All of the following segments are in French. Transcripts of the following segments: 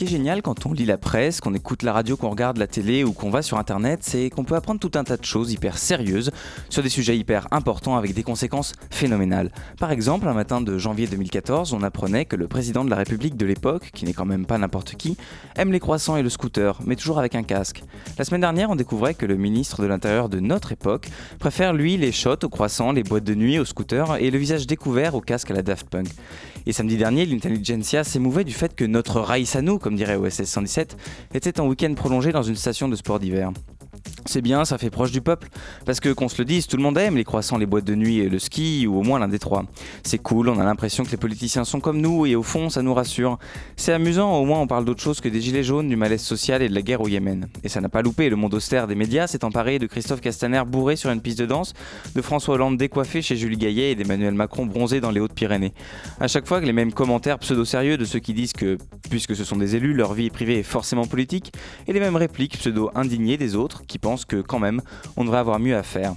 Qui est génial quand on lit la presse, qu'on écoute la radio, qu'on regarde la télé ou qu'on va sur internet, c'est qu'on peut apprendre tout un tas de choses hyper sérieuses sur des sujets hyper importants avec des conséquences phénoménales. Par exemple, un matin de janvier 2014, on apprenait que le président de la République de l'époque, qui n'est quand même pas n'importe qui, aime les croissants et le scooter, mais toujours avec un casque. La semaine dernière, on découvrait que le ministre de l'Intérieur de notre époque préfère lui les shots aux croissants, les boîtes de nuit aux scooters et le visage découvert au casque à la Daft Punk. Et samedi dernier, l'intelligentsia s'émouvait du fait que notre Raïsanou, comme dirait OSS 117, était en week-end prolongé dans une station de sport d'hiver. C'est bien, ça fait proche du peuple, parce que qu'on se le dise, tout le monde aime les croissants, les boîtes de nuit et le ski, ou au moins l'un des trois. C'est cool, on a l'impression que les politiciens sont comme nous, et au fond, ça nous rassure. C'est amusant, au moins on parle d'autre chose que des gilets jaunes, du malaise social et de la guerre au Yémen. Et ça n'a pas loupé, le monde austère des médias s'est emparé de Christophe Castaner bourré sur une piste de danse, de François Hollande décoiffé chez Julie Gaillet et d'Emmanuel Macron bronzé dans les Hautes-Pyrénées. À chaque fois que les mêmes commentaires pseudo-sérieux de ceux qui disent que, puisque ce sont des élus, leur vie privée est forcément politique, et les mêmes répliques pseudo-indignées des autres qui pensent que quand même, on devrait avoir mieux à faire.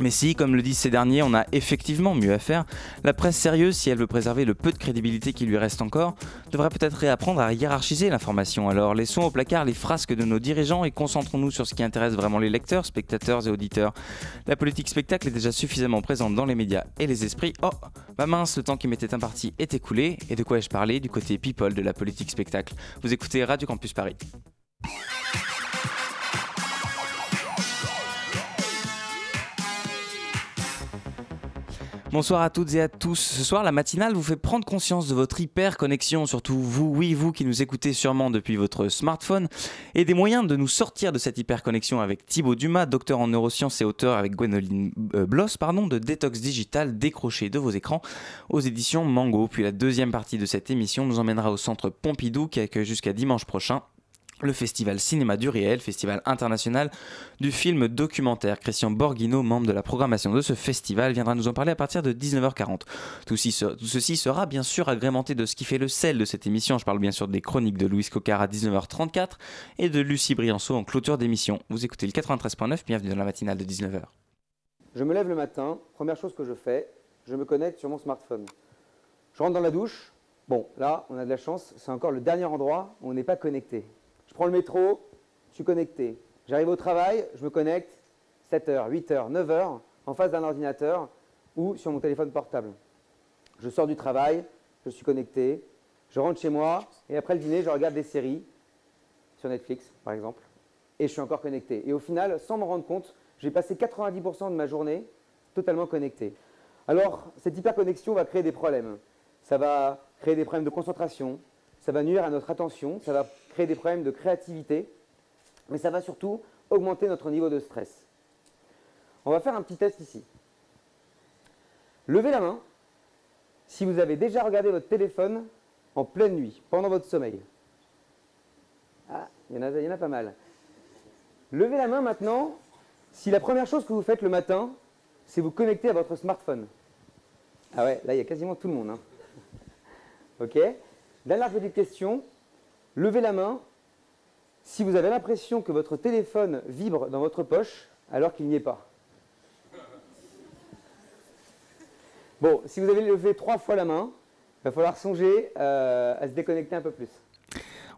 Mais si, comme le disent ces derniers, on a effectivement mieux à faire, la presse sérieuse, si elle veut préserver le peu de crédibilité qui lui reste encore, devrait peut-être réapprendre à hiérarchiser l'information. Alors laissons au placard les frasques de nos dirigeants et concentrons-nous sur ce qui intéresse vraiment les lecteurs, spectateurs et auditeurs. La politique spectacle est déjà suffisamment présente dans les médias et les esprits. Oh, ma mince, le temps qui m'était imparti est écoulé. Et de quoi ai-je parlé Du côté people de la politique spectacle? Vous écoutez Radio Campus Paris. Bonsoir à toutes et à tous. Ce soir, la matinale vous fait prendre conscience de votre hyper connexion, surtout vous, oui, vous qui nous écoutez sûrement depuis votre smartphone, et des moyens de nous sortir de cette hyper connexion avec Thibaut Dumas, docteur en neurosciences et auteur avec Gwenoline euh, Bloss, pardon, de Détox Digital décroché de vos écrans aux éditions Mango. Puis la deuxième partie de cette émission nous emmènera au centre Pompidou qui accueille jusqu'à dimanche prochain le festival Cinéma du Réel, festival international du film documentaire. Christian Borghino, membre de la programmation de ce festival, viendra nous en parler à partir de 19h40. Tout, ceci sera bien sûr agrémenté de ce qui fait le sel de cette émission. Je parle bien sûr des chroniques de Louis Cocar à 19h34 et de Lucie Brianceau en clôture d'émission. Vous écoutez le 93.9, bienvenue dans la matinale de 19h. Je me lève le matin, première chose que je fais, je me connecte sur mon smartphone. Je rentre dans la douche. Bon, là, on a de la chance, c'est encore le dernier endroit où on n'est pas connecté. Prends le métro, je suis connecté. J'arrive au travail, je me connecte 7h, 8h, 9h en face d'un ordinateur ou sur mon téléphone portable. Je sors du travail, je suis connecté, je rentre chez moi et après le dîner, je regarde des séries sur Netflix par exemple et je suis encore connecté. Et au final, sans m'en rendre compte, j'ai passé 90% de ma journée totalement connecté. Alors, cette hyperconnexion va créer des problèmes. Ça va créer des problèmes de concentration, ça va nuire à notre attention, ça va créer des problèmes de créativité, mais ça va surtout augmenter notre niveau de stress. On va faire un petit test ici. Levez la main si vous avez déjà regardé votre téléphone en pleine nuit, pendant votre sommeil. Ah, il y, en a, y en a pas mal. Levez la main maintenant si la première chose que vous faites le matin, c'est vous connecter à votre smartphone. Ah ouais, là il y a quasiment tout le monde. Hein. Ok Dernière petite question. Levez la main si vous avez l'impression que votre téléphone vibre dans votre poche alors qu'il n'y est pas. Bon, si vous avez levé trois fois la main, il va falloir songer euh, à se déconnecter un peu plus.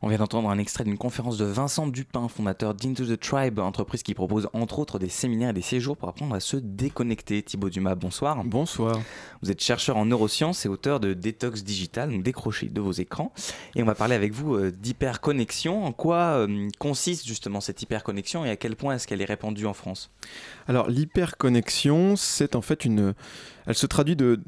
On vient d'entendre un extrait d'une conférence de Vincent Dupin, fondateur d'Into the Tribe, entreprise qui propose entre autres des séminaires et des séjours pour apprendre à se déconnecter. Thibaut Dumas, bonsoir. Bonsoir. Vous êtes chercheur en neurosciences et auteur de Détox Digital, donc décroché de vos écrans. Et on va parler avec vous euh, d'hyperconnexion. En quoi euh, consiste justement cette hyperconnexion et à quel point est-ce qu'elle est répandue en France? Alors l'hyperconnexion, c'est en fait une elle se traduit de,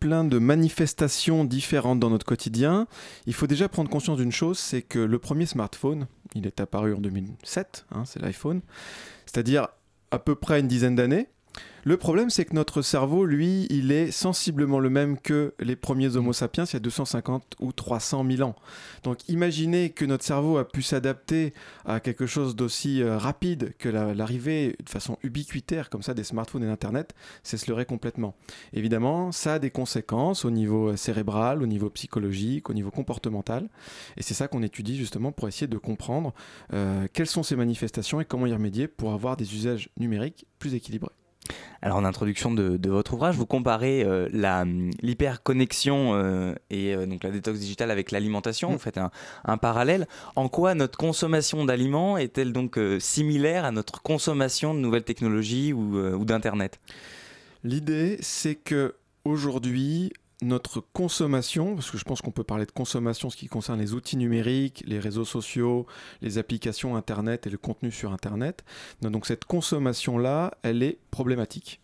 plein de manifestations différentes dans notre quotidien. Il faut déjà prendre conscience d'une chose, c'est que le premier smartphone, il est apparu en 2007, hein, c'est l'iPhone, c'est-à-dire à peu près une dizaine d'années. Le problème, c'est que notre cerveau, lui, il est sensiblement le même que les premiers Homo sapiens il y a 250 ou 300 000 ans. Donc imaginez que notre cerveau a pu s'adapter à quelque chose d'aussi euh, rapide que l'arrivée de façon ubiquitaire comme ça des smartphones et d'Internet, c'est se leurrer complètement. Évidemment, ça a des conséquences au niveau euh, cérébral, au niveau psychologique, au niveau comportemental. Et c'est ça qu'on étudie justement pour essayer de comprendre euh, quelles sont ces manifestations et comment y remédier pour avoir des usages numériques plus équilibrés. Alors en introduction de, votre ouvrage, vous comparez euh, l'hyperconnexion euh, et euh, donc la détox digitale avec l'alimentation. Mm. Vous faites un, parallèle. En quoi notre consommation d'aliments est-elle donc similaire à notre consommation de nouvelles technologies ou, ou d'internet? L'idée, c'est que aujourd'hui, notre consommation, parce que je pense qu'on peut parler de consommation ce qui concerne les outils numériques, les réseaux sociaux, les applications Internet et le contenu sur Internet. Donc cette consommation-là, elle est problématique.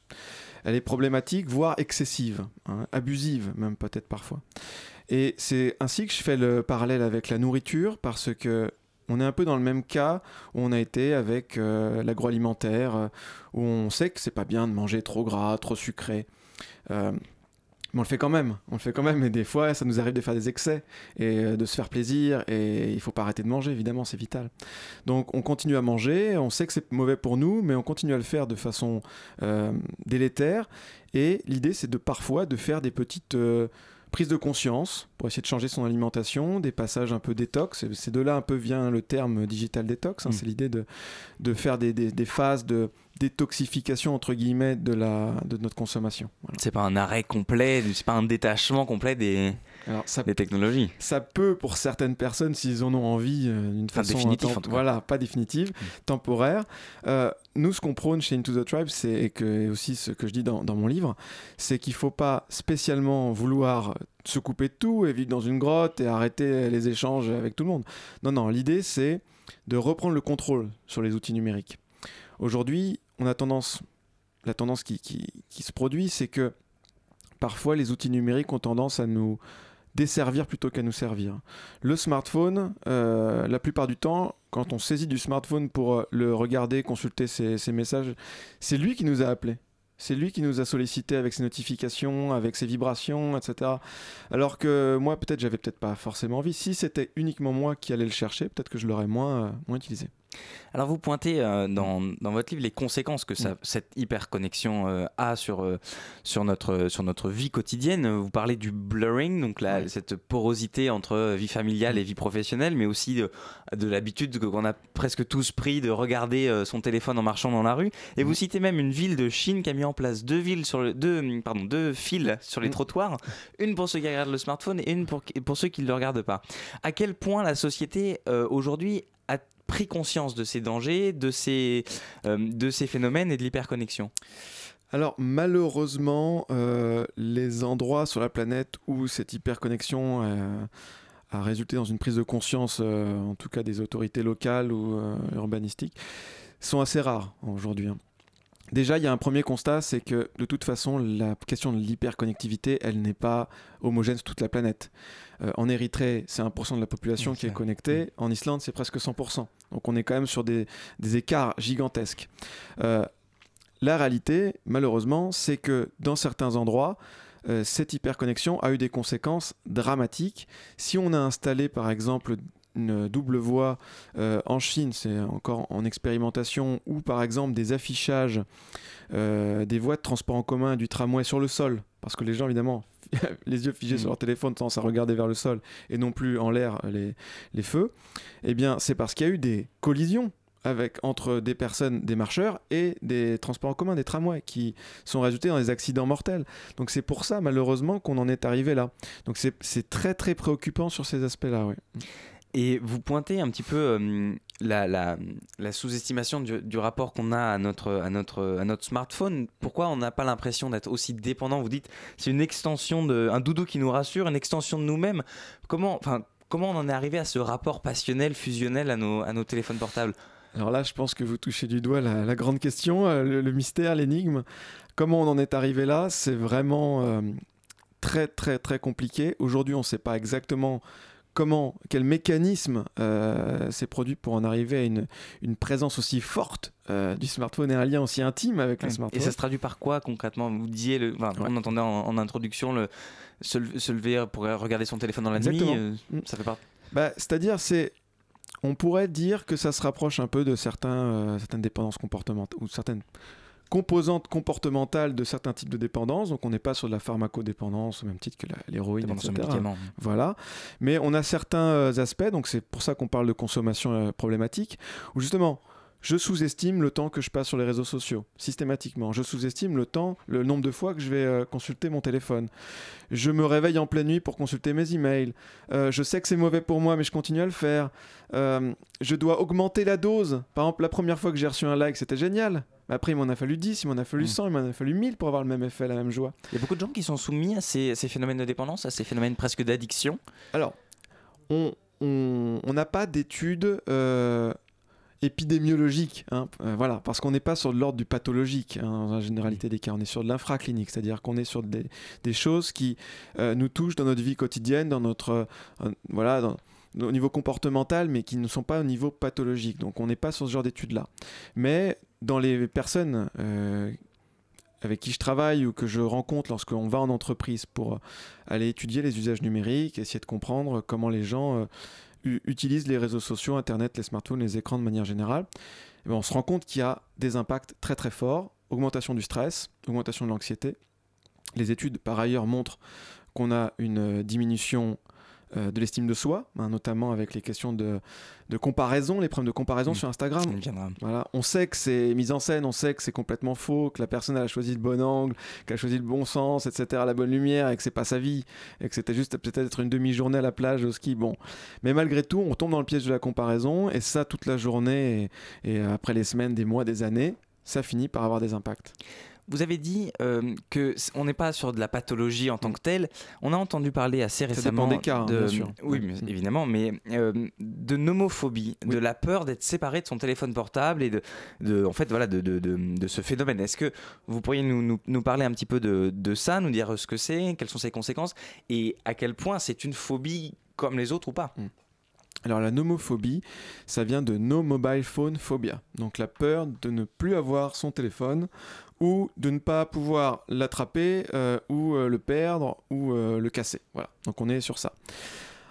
Elle est problématique, voire excessive, hein, abusive même peut-être parfois. Et c'est ainsi que je fais le parallèle avec la nourriture, parce que on est un peu dans le même cas où on a été avec euh, l'agroalimentaire, euh, où on sait que c'est pas bien de manger trop gras, trop sucré. Euh, mais on le fait quand même, on le fait quand même, et des fois ça nous arrive de faire des excès et euh, de se faire plaisir, et il faut pas arrêter de manger, évidemment, c'est vital. Donc on continue à manger, on sait que c'est mauvais pour nous, mais on continue à le faire de façon euh, délétère, et l'idée c'est de parfois de faire des petites euh, prises de conscience pour essayer de changer son alimentation, des passages un peu détox, c'est de là un peu vient le terme digital détox, hein. mm. c'est l'idée de, de faire des, des, des phases de détoxification entre guillemets de, la, de notre consommation. C'est pas un arrêt complet, c'est pas un détachement complet des, des technologies. Ça peut pour certaines personnes s'ils en ont envie euh, d'une façon définitive, voilà pas définitive, mm. temporaire. Euh, nous ce qu'on prône chez Into the Tribe, c'est que aussi ce que je dis dans, dans mon livre, c'est qu'il faut pas spécialement vouloir se couper de tout et vivre dans une grotte et arrêter les échanges avec tout le monde. Non non, l'idée c'est de reprendre le contrôle sur les outils numériques. Aujourd'hui, on a tendance, la tendance qui, se produit, c'est que parfois les outils numériques ont tendance à nous desservir plutôt qu'à nous servir. Le smartphone, euh, la plupart du temps, quand on saisit du smartphone pour euh, le regarder, consulter ses, messages, c'est lui qui nous a appelés. C'est lui qui nous a sollicité avec ses notifications, avec ses vibrations, etc. Alors que moi, peut-être, j'avais peut-être pas forcément envie. Si c'était uniquement moi qui allais le chercher, peut-être que je l'aurais moins, euh, moins utilisé. Alors vous pointez euh, dans, dans, votre livre les conséquences que ça, cette hyperconnexion euh, a sur, euh, sur, notre, sur notre vie quotidienne. Vous parlez du blurring, donc la, cette porosité entre vie familiale et vie professionnelle, mais aussi de, de l'habitude qu'on a presque tous pris de regarder son téléphone en marchant dans la rue. Et vous citez même une ville de Chine qui a mis en place deux, villes sur le, deux, pardon, deux fils sur les trottoirs, une pour ceux qui regardent le smartphone et une pour, pour ceux qui ne le regardent pas. À quel point la société aujourd'hui pris conscience de ces dangers, de ces, euh, de ces phénomènes et de l'hyperconnexion alors malheureusement, euh, les endroits sur la planète où cette hyperconnexion euh, a résulté dans une prise de conscience, en tout cas des autorités locales ou urbanistiques, sont assez rares aujourd'hui. Hein. Déjà, il y a un premier constat, c'est que de toute façon, la question de l'hyperconnectivité, elle n'est pas homogène sur toute la planète. En Érythrée, c'est 1% de la population qui est connectée. En Islande, c'est presque 100%. Donc on est quand même sur des, écarts gigantesques. Euh, la réalité, malheureusement, c'est que dans certains endroits, euh, cette hyperconnexion a eu des conséquences dramatiques. Si on a installé, par exemple, une double voie euh, en Chine, c'est encore en expérimentation, ou par exemple des affichages des voies de transport en commun du tramway sur le sol, parce que les gens évidemment les yeux figés sur mm. leur téléphone tendance à regarder vers le sol et non plus en l'air les, les feux, eh bien c'est parce qu'il y a eu des collisions avec, entre des personnes, des marcheurs et des transports en commun, des tramways, qui sont résultés dans des accidents mortels. Donc c'est pour ça, malheureusement, qu'on en est arrivé là. Donc c'est très très préoccupant sur ces aspects-là. Oui. Et vous pointez un petit peu euh, la, sous-estimation du, rapport qu'on a à notre, à, notre, à notre smartphone. Pourquoi on n'a pas l'impression d'être aussi dépendant? Vous dites c'est une extension de un doudou qui nous rassure, une extension de nous-mêmes. Comment, comment on en est arrivé à ce rapport passionnel, fusionnel à nos, à nos téléphones portables? Alors là, je pense que vous touchez du doigt la, grande question, euh, le, mystère, l'énigme. Comment on en est arrivé là? C'est vraiment euh, très très très compliqué. Aujourd'hui, on ne sait pas exactement comment, quel mécanisme euh, s'est produit pour en arriver à une, une présence aussi forte euh, du smartphone et un lien aussi intime avec le smartphone. Et ça se traduit par quoi concrètement? Vous disiez, le, on entendait en, introduction le, se, lever pour regarder son téléphone dans la nuit. Euh, mm. ça fait part. Bah, C'est-à-dire, c'est on pourrait dire que ça se rapproche un peu de certains, certaines dépendances comportementales ou certaines composantes comportementales de certains types de dépendances. Donc on n'est pas sur de la pharmacodépendance au même titre que l'héroïne, etc. Voilà. Mais on a certains euh, aspects, donc c'est pour ça qu'on parle de consommation euh, problématique, où justement je sous-estime le temps que je passe sur les réseaux sociaux, systématiquement. Je sous-estime le temps, le nombre de fois que je vais euh, consulter mon téléphone. Je me réveille en pleine nuit pour consulter mes emails. Euh, je sais que c'est mauvais pour moi, mais je continue à le faire. Euh, je dois augmenter la dose. Par exemple, la première fois que j'ai reçu un like, c'était génial. Mais après, il m'en a fallu 10, il m'en a fallu 100, mm. il m'en a fallu 1000 pour avoir le même effet, la même joie. Il y a beaucoup de gens qui sont soumis à ces, phénomènes de dépendance, à ces phénomènes presque d'addiction. Alors, on n'a pas d'études épidémiologique, hein, euh, voilà, parce qu'on n'est pas sur de l'ordre du pathologique hein, dans la généralité des cas, on est sur de l'infraclinique, c'est-à-dire qu'on est sur des, des choses qui euh, nous touchent dans notre vie quotidienne, dans notre, euh, voilà, au niveau comportemental, mais qui ne sont pas au niveau pathologique. Donc on n'est pas sur ce genre d'études-là. Mais dans les personnes avec qui je travaille ou que je rencontre lorsqu'on va en entreprise pour aller étudier les usages numériques, essayer de comprendre comment les gens utilisent les réseaux sociaux, Internet, les smartphones, les écrans de manière générale, eh ben, on se rend compte qu'il y a des impacts très très forts. Augmentation du stress, augmentation de l'anxiété. Les études, par ailleurs, montrent qu'on a une diminution euh, de l'estime de soi, hein, notamment avec les questions de, comparaison, les problèmes de comparaison mm. sur Instagram. Voilà. On sait que c'est mise en scène, on sait que c'est complètement faux, que la personne a choisi le bon angle, qu'elle a choisi le bon sens, etc., la bonne lumière, et que c'est pas sa vie, et que c'était juste peut-être une demi-journée à la plage au ski. Bon, mais malgré tout, on tombe dans le piège de la comparaison, et ça toute la journée, et après les semaines, des mois, des années, ça finit par avoir des impacts. Vous avez dit euh, que on n'est pas sur de la pathologie en tant que telle. On a entendu parler assez récemment des cas, hein, de, bien sûr. oui, évidemment, mais euh, de nomophobie, de la peur d'être séparé de son téléphone portable et de, de en fait, voilà, de, de, de ce phénomène. Est-ce que vous pourriez nous, nous, parler un petit peu de, ça, nous dire ce que c'est, quelles sont ses conséquences et à quel point c'est une phobie comme les autres ou pas? Mm. Alors la nomophobie, ça vient de no mobile phone phobia, donc la peur de ne plus avoir son téléphone ou de ne pas pouvoir l'attraper euh, ou euh, le perdre ou euh, le casser. Voilà, donc on est sur ça.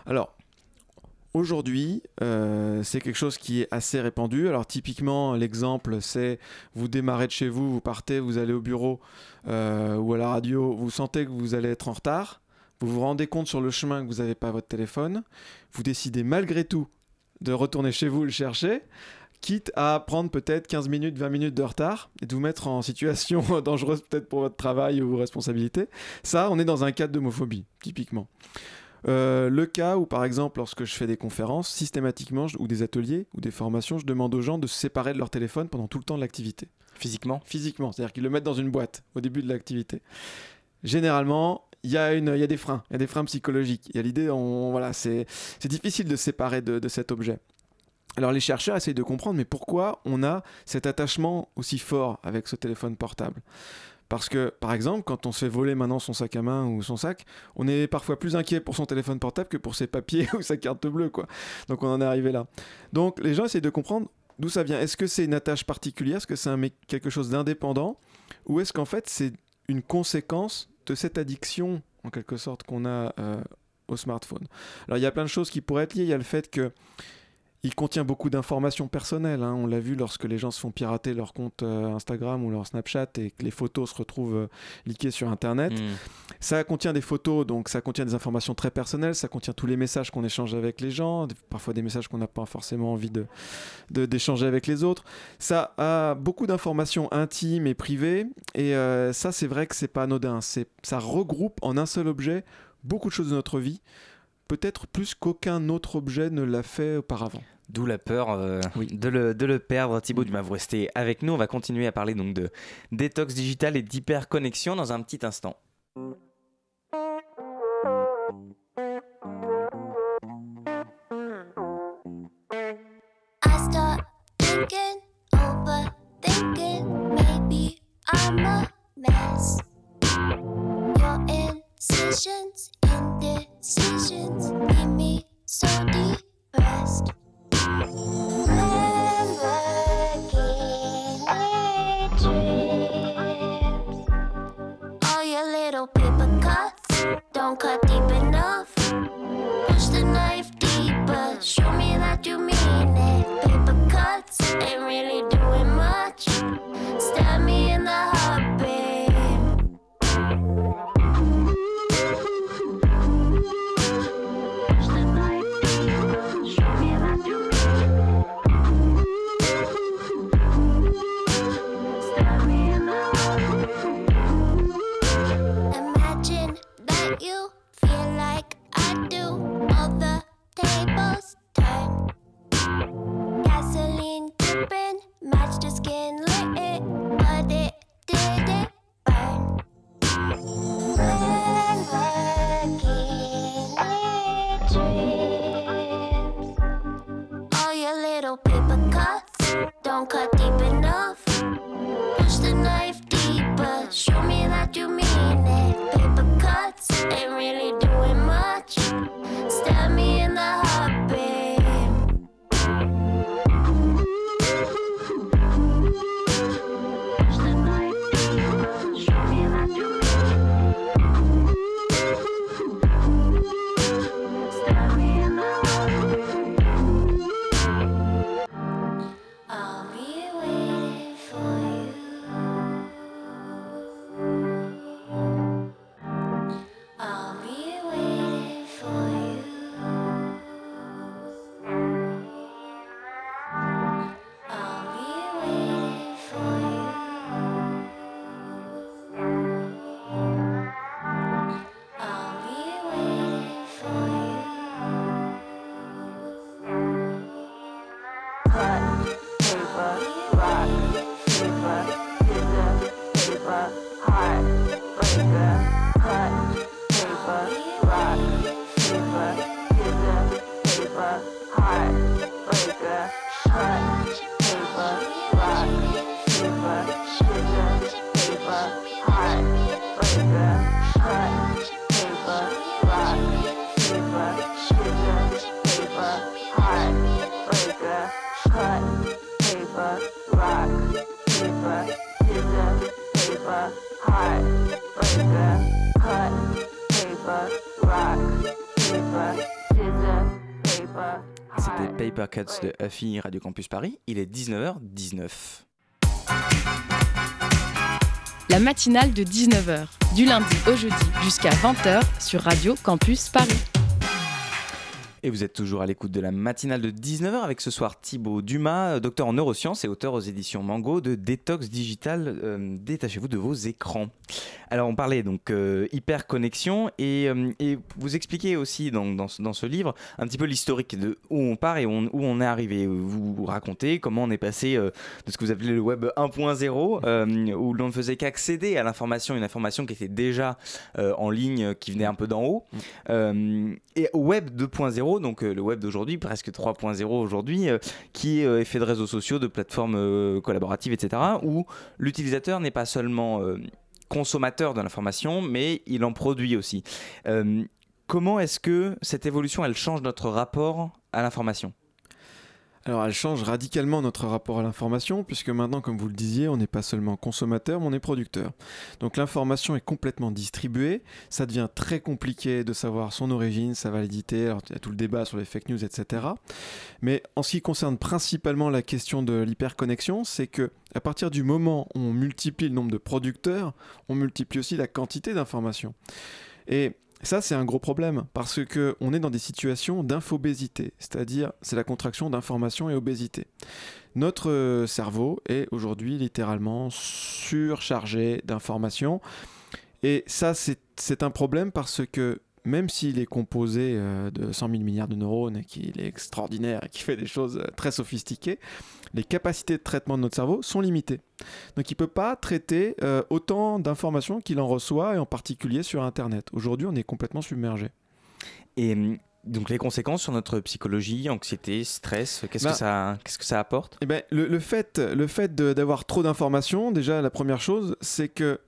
Alors, aujourd'hui, c'est quelque chose qui est assez répandu. Alors typiquement, l'exemple, c'est vous démarrez de chez vous, vous partez, vous allez au bureau ou à la radio, vous sentez que vous allez être en retard, vous vous rendez compte sur le chemin que vous n'avez pas votre téléphone, vous décidez malgré tout de retourner chez vous le chercher quitte à prendre peut-être 15 minutes, 20 minutes de retard et de vous mettre en situation dangereuse peut-être pour votre travail ou vos responsabilités. Ça, on est dans un cas d'homophobie, typiquement. Euh, le cas où, par exemple, lorsque je fais des conférences, systématiquement, ou des ateliers, ou des formations, je demande aux gens de se séparer de leur téléphone pendant tout le temps de l'activité. Physiquement? Physiquement, c'est-à-dire qu'ils le mettent dans une boîte au début de l'activité. Généralement, il y, a une, il y a des freins, il y a des freins psychologiques. Il y a l'idée, voilà, c'est difficile de se séparer de, de cet objet. Alors les chercheurs essayent de comprendre, mais pourquoi on a cet attachement aussi fort avec ce téléphone portable? Parce que, par exemple, quand on se fait voler maintenant son sac à main ou son sac, on est parfois plus inquiet pour son téléphone portable que pour ses papiers ou sa carte bleue, quoi. Donc on en est arrivé là. Donc les gens essayent de comprendre d'où ça vient. Est-ce que c'est une attache particulière? Est-ce que c'est quelque chose d'indépendant? Ou est-ce qu'en fait c'est une conséquence de cette addiction, en quelque sorte, qu'on a euh, au smartphone? Alors il y a plein de choses qui pourraient être liées. Il y a le fait que il contient beaucoup d'informations personnelles. Hein. On l'a vu lorsque les gens se font pirater leur compte euh, Instagram ou leur Snapchat et que les photos se retrouvent euh, liquées sur Internet. Hmm. Ça contient des photos, donc ça contient des informations très personnelles. Ça contient tous les messages qu'on échange avec les gens, parfois des messages qu'on n'a pas forcément envie de, d'échanger avec les autres. Ça a beaucoup d'informations intimes et privées. Et euh, ça, c'est vrai que c'est pas anodin. C'est, ça regroupe en un seul objet beaucoup de choses de notre vie peut-être plus qu'aucun autre objet ne l'a fait auparavant. D'où la peur euh, de, le, de, le, perdre. Thibaut du vous restez avec nous. On va continuer à parler donc de détox digital et d'hyperconnexion dans un petit instant. Cuts de Huffy Radio Campus Paris. Il est 19h19. La matinale de 19h, du lundi au jeudi jusqu'à 20h sur Radio Campus Paris. Et vous êtes toujours à l'écoute de la matinale de 19h avec ce soir Thibaut Dumas, euh, docteur en neurosciences et auteur aux éditions Mango de Détox Digital. euh, Détachez-vous de vos écrans. Alors on parlait donc euh, hyperconnexion et, euh, et vous expliquez aussi dans, dans, ce- dans ce livre un petit peu l'historique de où on part et on- où on est arrivé. Vous, racontez comment on est passé de ce que vous appelez le web 1.0 euh, où l'on ne faisait qu'accéder à l'information, une information qui était déjà en ligne, qui venait un peu d'en haut. Euh, et au web 2.0, donc euh, le web d'aujourd'hui, presque 3.0 aujourd'hui, euh, qui euh, est fait de réseaux sociaux, de plateformes euh, collaboratives, etc., où l'utilisateur n'est pas seulement euh, consommateur de l'information, mais il en produit aussi. Euh, comment est-ce que cette évolution, elle change notre rapport à l'information? Alors elle change radicalement notre rapport à l'information, puisque maintenant, comme vous le disiez, on n'est pas seulement consommateur, mais on est producteur. Donc l'information est complètement distribuée, ça devient très compliqué de savoir son origine, sa validité, alors il y a tout le débat sur les fake news, etc. Mais en ce qui concerne principalement la question de l'hyperconnexion, c'est que à partir du moment où on multiplie le nombre de producteurs, on multiplie aussi la quantité d'informations. Et ça, c'est un gros problème parce que on est dans des situations d'infobésité, c'est-à-dire c'est la contraction d'information et obésité. Notre euh, cerveau est aujourd'hui littéralement surchargé d'informations et ça, c'est c'est un problème parce que même s'il est composé euh, de 100 000 milliards de neurones et qu'il est extraordinaire et qu'il fait des choses euh, très sophistiquées, les capacités de traitement de notre cerveau sont limitées. Donc il ne peut pas traiter euh, autant d'informations qu'il en reçoit, et en particulier sur Internet. Aujourd'hui, on est complètement submergé. Et hum, donc les conséquences sur notre psychologie, anxiété, stress, qu'est-ce Bah, que ça, qu'est-ce que ça apporte? Eh ben, le, le fait, le fait d'avoir trop d'informations, déjà, la première chose, c'est que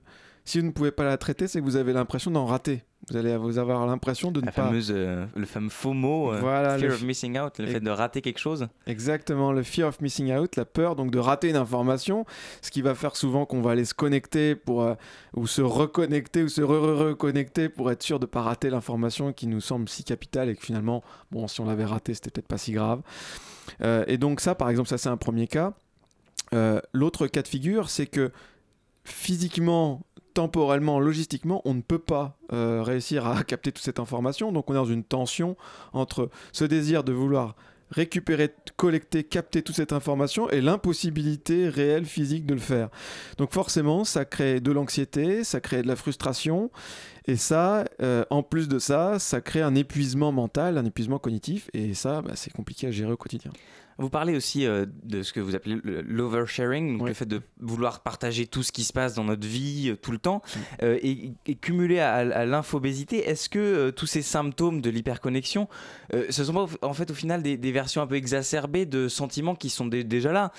si vous ne pouvez pas la traiter, c'est que vous avez l'impression d'en rater. Vous allez vous avoir l'impression de ne La pas... fameuse, euh, le fameux FOMO, euh, Voilà, fear le of missing out, le Et- fait de rater quelque chose. Exactement, le fear of missing out, la peur donc de rater une information, ce qui va faire souvent qu'on va aller se connecter pour euh, ou se reconnecter ou se re-reconnecter pour être sûr de pas rater l'information qui nous semble si capitale et que finalement, bon, si on l'avait raté, c'était peut-être pas si grave. Euh, et donc ça, par exemple, ça c'est un premier cas. Euh, L'autre cas de figure, c'est que physiquement, temporellement, logistiquement, on ne peut pas euh, réussir à capter toute cette information. Donc on est dans une tension entre ce désir de vouloir récupérer, collecter, capter toute cette information et l'impossibilité réelle physique de le faire. Donc forcément, ça crée de l'anxiété, ça crée de la frustration Et ça, euh, en plus de ça, ça crée un épuisement mental, un épuisement cognitif, et ça, bah, c'est compliqué à gérer au quotidien. Vous parlez aussi euh, de ce que vous appelez le- l'oversharing, donc le fait de vouloir partager tout ce qui se passe dans notre vie euh, tout le temps, euh, et, et cumulé à, à l'infobésité. Est-ce que tous ces symptômes de l'hyperconnexion, ce sont pas en fait au final des, des versions un peu exacerbées de sentiments qui sont dé- déjà là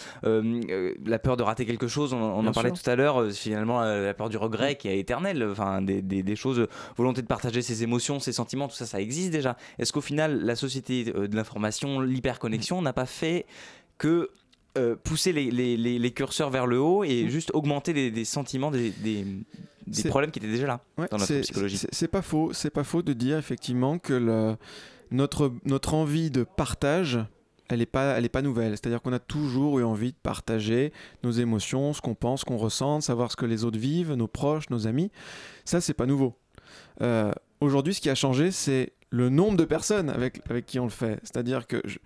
La peur de rater quelque chose, on, on en parlait tout à l'heure. finalement, la peur du regret qui est éternelle. Enfin, des, des- des choses, euh, volonté de partager ses émotions, ses sentiments, tout ça, ça existe déjà. Est-ce qu'au final, la société euh, de l'information, l'hyperconnexion, n'a pas fait que euh, pousser les, les- les- les curseurs vers le haut et juste augmenter les, des sentiments, des, des- des C'est- problèmes qui étaient déjà là Ouais, dans notre psychologie? c'est- pas faux, c'est pas faux de dire effectivement que le- notre, notre envie de partage, elle n'est pas, elle est pas nouvelle. C'est-à-dire qu'on a toujours eu envie de partager nos émotions, ce qu'on pense, ce qu'on ressent, savoir ce que les autres vivent, nos proches, nos amis. Ça, c'est pas nouveau. Euh, Aujourd'hui, ce qui a changé, c'est le nombre de personnes avec, avec qui on le fait. C'est-à-dire que je-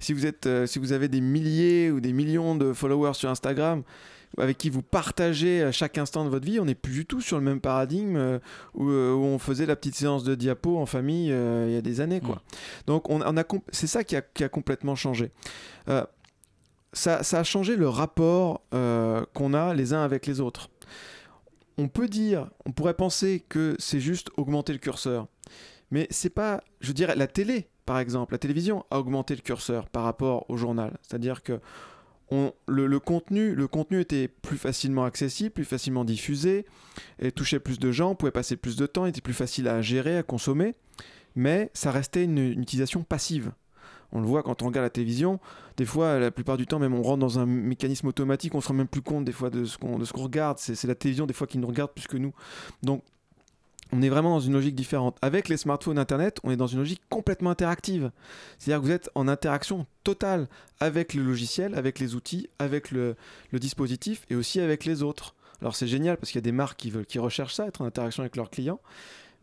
si, vous êtes, euh, si vous avez des milliers ou des millions de followers sur Instagram, avec qui vous partagez à chaque instant de votre vie, on n'est plus du tout sur le même paradigme euh, où, où on faisait la petite séance de diapo en famille euh, il y a des années. Quoi. Donc on, on a comp- c'est ça qui a, qui a complètement changé. Euh, ça, ça a changé le rapport qu'on a les uns avec les autres. On peut dire, on pourrait penser que c'est juste augmenter le curseur, mais c'est pas, je dirais, la télé, par exemple, la télévision a augmenté le curseur par rapport au journal. C'est-à-dire que le, contenu, le contenu était plus facilement accessible, plus facilement diffusé, et touchait plus de gens, pouvait passer plus de temps, était plus facile à gérer, à consommer, mais ça restait une utilisation passive. On le voit quand on regarde la télévision, des fois, la plupart du temps, même on rentre dans un mécanisme automatique, on se rend même plus compte des fois de ce qu'on regarde. C'est c'est la télévision des fois qui nous regarde plus que nous. Donc, on est vraiment dans une logique différente. Avec les smartphones Internet, on est dans une logique complètement interactive. C'est-à-dire que vous êtes en interaction totale avec le logiciel, avec les outils, avec le, le dispositif et aussi avec les autres. Alors c'est génial parce qu'il y a des marques qui, veulent, qui recherchent ça, être en interaction avec leurs clients.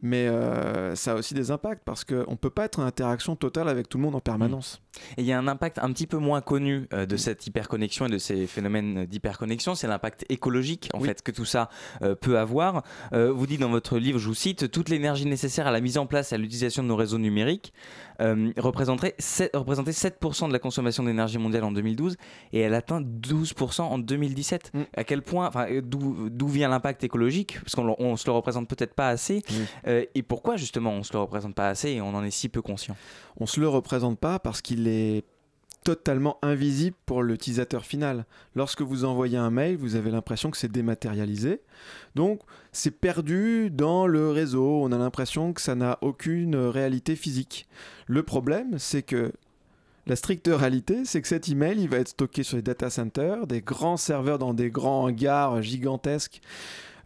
Mais euh, ça a aussi des impacts parce qu'on ne peut pas être en interaction totale avec tout le monde en permanence. Et il y a un impact un petit peu moins connu euh, de cette hyperconnexion et de ces phénomènes d'hyperconnexion, c'est l'impact écologique en Oui. fait que tout ça euh, peut avoir. Vous dites dans votre livre, je vous cite, toute l'énergie nécessaire à la mise en place et à l'utilisation de nos réseaux numériques euh, représenterait 7, représentait 7% de la consommation d'énergie mondiale en 2012 et elle atteint 12% en 2017. Mm. À quel point, euh, d'où vient l'impact écologique? Parce qu'on on se le représente peut-être pas assez. Oui. Euh, et pourquoi justement on se le représente pas assez et on en est si peu conscient? On se le représente pas parce qu'il est totalement invisible pour l'utilisateur final. Lorsque vous envoyez un mail, vous avez l'impression que c'est dématérialisé. Donc, c'est perdu dans le réseau. On a l'impression que ça n'a aucune réalité physique. Le problème, c'est que la stricte réalité, c'est que cet email, il va être stocké sur les data centers, des grands serveurs dans des grands hangars gigantesques,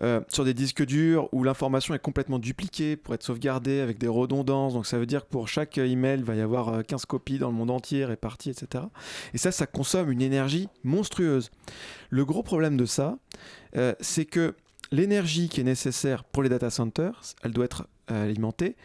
euh, sur des disques durs où l'information est complètement dupliquée pour être sauvegardée avec des redondances. Donc ça veut dire que pour chaque email, il va y avoir euh, 15 copies dans le monde entier réparties, etc. Et ça, ça consomme une énergie monstrueuse. Le gros problème de ça, euh, c'est que l'énergie qui est nécessaire pour les data centers, elle doit être euh, alimentée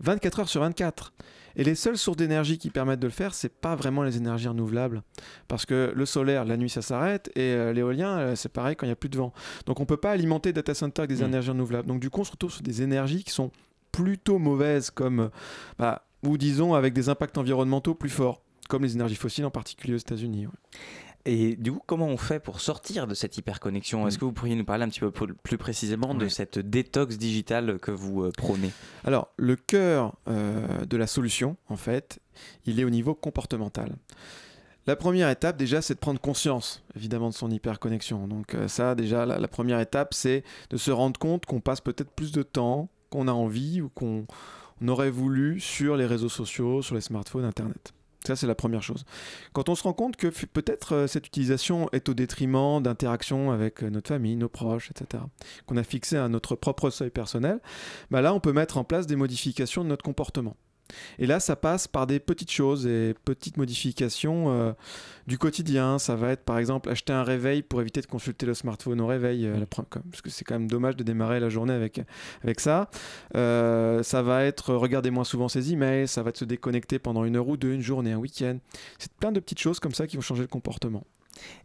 24 heures sur 24. Et les seules sources d'énergie qui permettent de le faire, c'est pas vraiment les énergies renouvelables. Parce que le solaire, la nuit, ça s'arrête, et euh, l'éolien, euh, c'est pareil quand il n'y a plus de vent. Donc on peut pas alimenter data center avec des Mm. énergies renouvelables. Donc du coup, on se retrouve sur des énergies qui sont plutôt mauvaises, comme, bah, ou disons avec des impacts environnementaux plus forts, comme les énergies fossiles, en particulier aux États-Unis. ouais. Et du coup, comment on fait pour sortir de cette hyperconnexion? Est-ce que vous pourriez nous parler un petit peu plus précisément de cette détox digitale que vous euh, prônez? Alors, le cœur euh, de la solution, en fait, il est au niveau comportemental. La première étape, déjà, c'est de prendre conscience, évidemment, de son hyperconnexion. Donc euh, ça, déjà, la, la première étape, c'est de se rendre compte qu'on passe peut-être plus de temps qu'on a envie ou qu'on on aurait voulu sur les réseaux sociaux, sur les smartphones, Internet. Ça, c'est la première chose. Quand on se rend compte que peut-être euh, cette utilisation est au détriment d'interactions avec euh, notre famille, nos proches, etc., qu'on a fixé à notre propre seuil personnel, bah là, on peut mettre en place des modifications de notre comportement. Et là, ça passe par des petites choses et petites modifications euh, du quotidien. Ça va être, par exemple, acheter un réveil pour éviter de consulter le smartphone au réveil, euh, comme- parce que c'est quand même dommage de démarrer la journée avec, avec ça. Euh, ça va être regarder moins souvent ses emails, ça va être se déconnecter pendant une heure ou deux, une journée, un week-end. C'est plein de petites choses comme ça qui vont changer le comportement.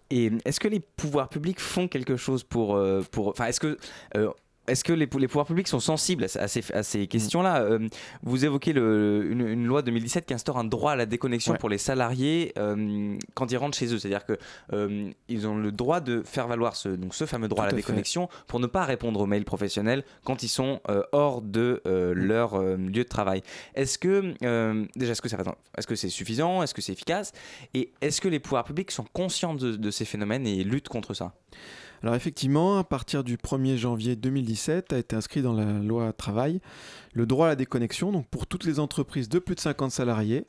Et est-ce que les pouvoirs publics font quelque chose pour... pour enfin, est-ce que... euh, est-ce que les, les, pouvoirs publics sont sensibles à, ces, à ces questions-là? Euh, Vous évoquez le, une, une, loi 2017 qui instaure un droit à la déconnexion ouais. pour les salariés euh, quand ils rentrent chez eux. C'est-à-dire qu'ils euh, ont le droit de faire valoir ce, donc ce fameux droit Tout à la déconnexion fait. pour ne pas répondre aux mails professionnels quand ils sont hors de mm. leur lieu de travail. Est-ce que, déjà, est-ce que c'est est -ce c'est suffisant? Est-ce que c'est efficace? Et est-ce que les pouvoirs publics sont conscients de, de ces phénomènes et luttent contre ça? Alors effectivement, à partir du 1er janvier 2017, a été inscrit dans la loi travail le droit à la déconnexion. Donc pour toutes les entreprises de plus de 50 salariés,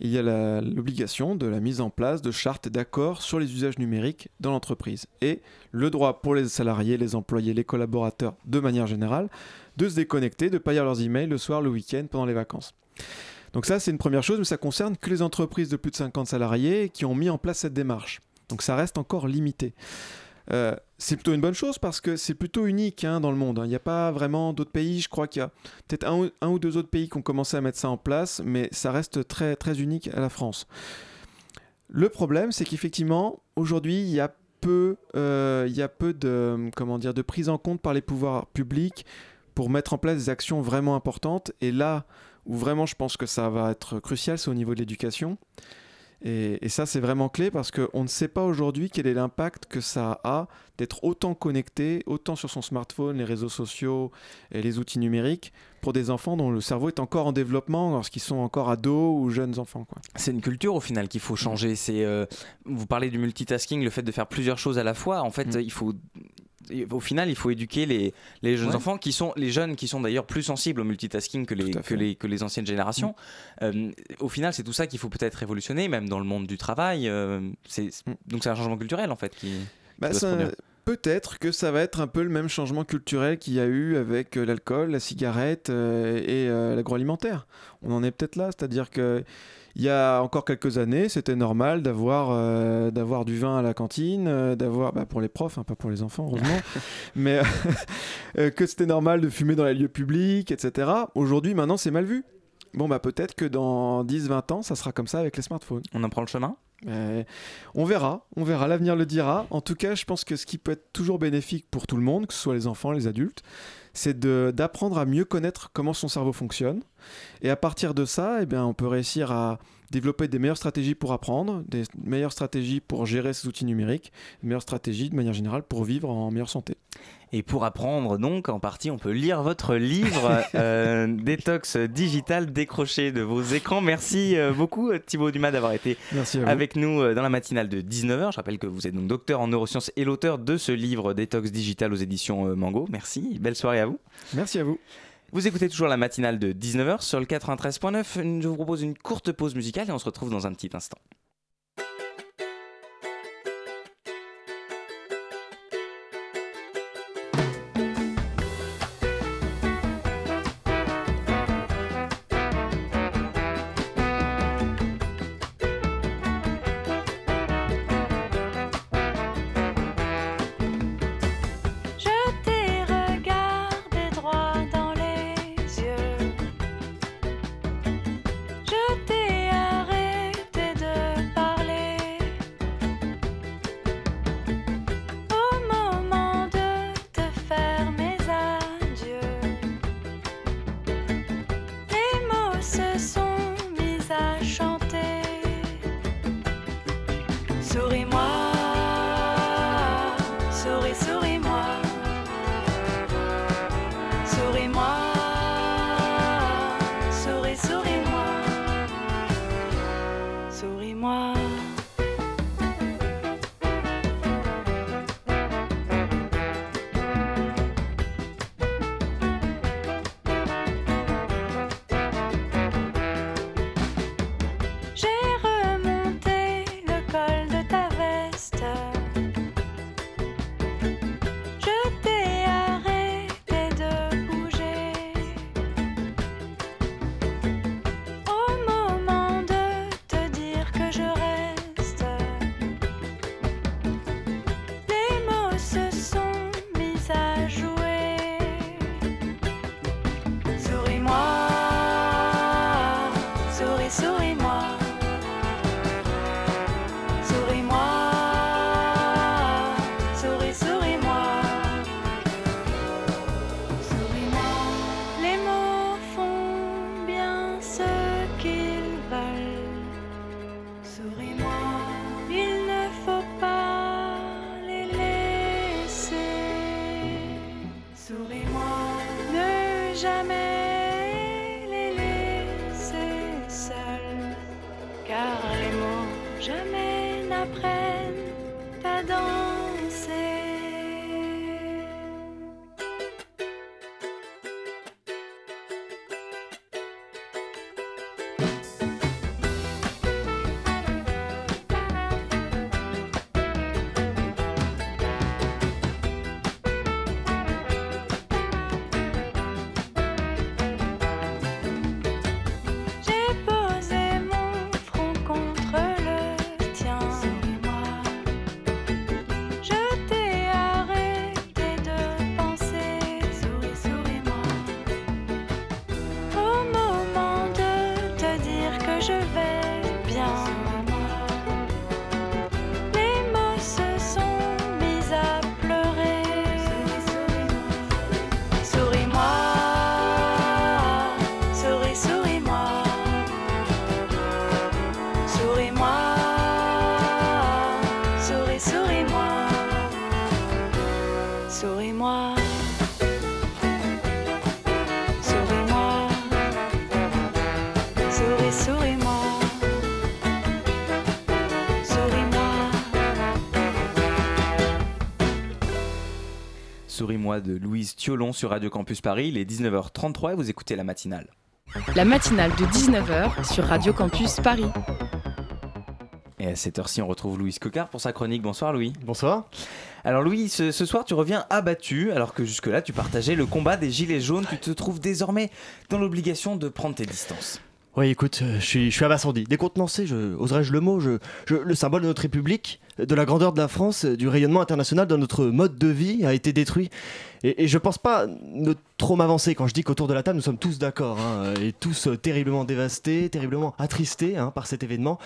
il y a l'obligation de la mise en place de chartes d'accords sur les usages numériques dans l'entreprise. Et le droit pour les salariés, les employés, les collaborateurs, de manière générale, de se déconnecter, de ne pas lire leurs emails le soir, le week-end, pendant les vacances. Donc ça, c'est une première chose, mais ça concerne que les entreprises de plus de 50 salariés qui ont mis en place cette démarche. Donc ça reste encore limité. Euh, c'est plutôt une bonne chose parce que c'est plutôt unique hein, dans le monde. Il n'y a pas vraiment d'autres pays. Je crois qu'il y a peut-être un, un, ou deux autres pays qui ont commencé à mettre ça en place, mais ça reste très, très unique à la France. Le problème, c'est qu'effectivement, aujourd'hui, il y a peu, euh, il y a peu de, comment dire, de prise en compte par les pouvoirs publics pour mettre en place des actions vraiment importantes. Et là où vraiment je pense que ça va être crucial, c'est au niveau de l'éducation. Et, et, ça, c'est vraiment clé parce qu'on ne sait pas aujourd'hui quel est l'impact que ça a d'être autant connecté, autant sur son smartphone, les réseaux sociaux et les outils numériques pour des enfants dont le cerveau est encore en développement lorsqu'ils sont encore ados ou jeunes enfants. C'est une culture au final qu'il faut changer. C'est, euh, vous parlez du multitasking, le fait de faire plusieurs choses à la fois. En fait, mmh. il faut au final, il faut éduquer les, les jeunes ouais. enfants qui sont les jeunes qui sont d'ailleurs plus sensibles au multitasking que les, que les, que les anciennes générations. Mmh. Euh, au final, c'est tout ça qu'il faut peut-être révolutionner, même dans le monde du travail. Euh, c'est, mmh. Donc c'est un changement culturel en fait qui. Bah, qui peut-être que ça va être un peu le même changement culturel qu'il y a eu avec euh, l'alcool, la cigarette euh, et euh, l'agroalimentaire. On en est peut-être là, c'est-à-dire que il y a encore quelques années, c'était normal d'avoir euh, d'avoir du vin à la cantine, euh, d'avoir bah, pour les profs, hein, pas pour les enfants heureusement, mais euh, que c'était normal de fumer dans les lieux publics, etc. Aujourd'hui, maintenant, c'est mal vu. Bon, bah peut-être que dans 10-20 ans, ça sera comme ça avec les smartphones. On en prend le chemin? Euh, on verra, on verra, l'avenir le dira. En tout cas, je pense que ce qui peut être toujours bénéfique pour tout le monde, que ce soit les enfants, les adultes, c'est d'apprendre à mieux connaître comment son cerveau fonctionne. Et à partir de ça, eh on peut réussir à développer des meilleures stratégies pour apprendre, des meilleures stratégies pour gérer ces outils numériques, des meilleures stratégies de manière générale pour vivre en meilleure santé. Et pour apprendre donc, en partie, on peut lire votre livre euh, Détox digital décroché de vos écrans. Merci euh, beaucoup Thibaut Dumas d'avoir été avec nous euh, dans la matinale de 19h. Je rappelle que vous êtes donc docteur en neurosciences et l'auteur de ce livre Détox digital aux éditions Mango. Merci, belle soirée à vous. Merci à vous. Vous écoutez toujours la matinale de 19h sur le 93.9. Je vous propose une courte pause musicale et on se retrouve dans un petit instant. Souris-moi de Louise Thiolon sur Radio Campus Paris. Il est 19h33 et vous écoutez la matinale. La matinale de 19h sur Radio Campus Paris. Et à cette heure-ci, on retrouve Louise Cocard pour sa chronique. Bonsoir Louis. Bonsoir. Alors Louis, ce, ce soir tu reviens abattu alors que jusque-là tu partageais le combat des gilets jaunes. Tu te trouves désormais dans l'obligation de prendre tes distances. Oui, écoute, euh, je suis, je suis abasourdi, décontenancé, je, oserais-je le mot, je, je- le symbole de notre République, de la grandeur de la France, du rayonnement international de notre mode de vie a été détruit. Et, et je pense pas ne trop m'avancer quand je dis qu'autour de la table nous sommes tous d'accord, hein, et tous euh, terriblement dévastés, terriblement attristés hein, par cet événement.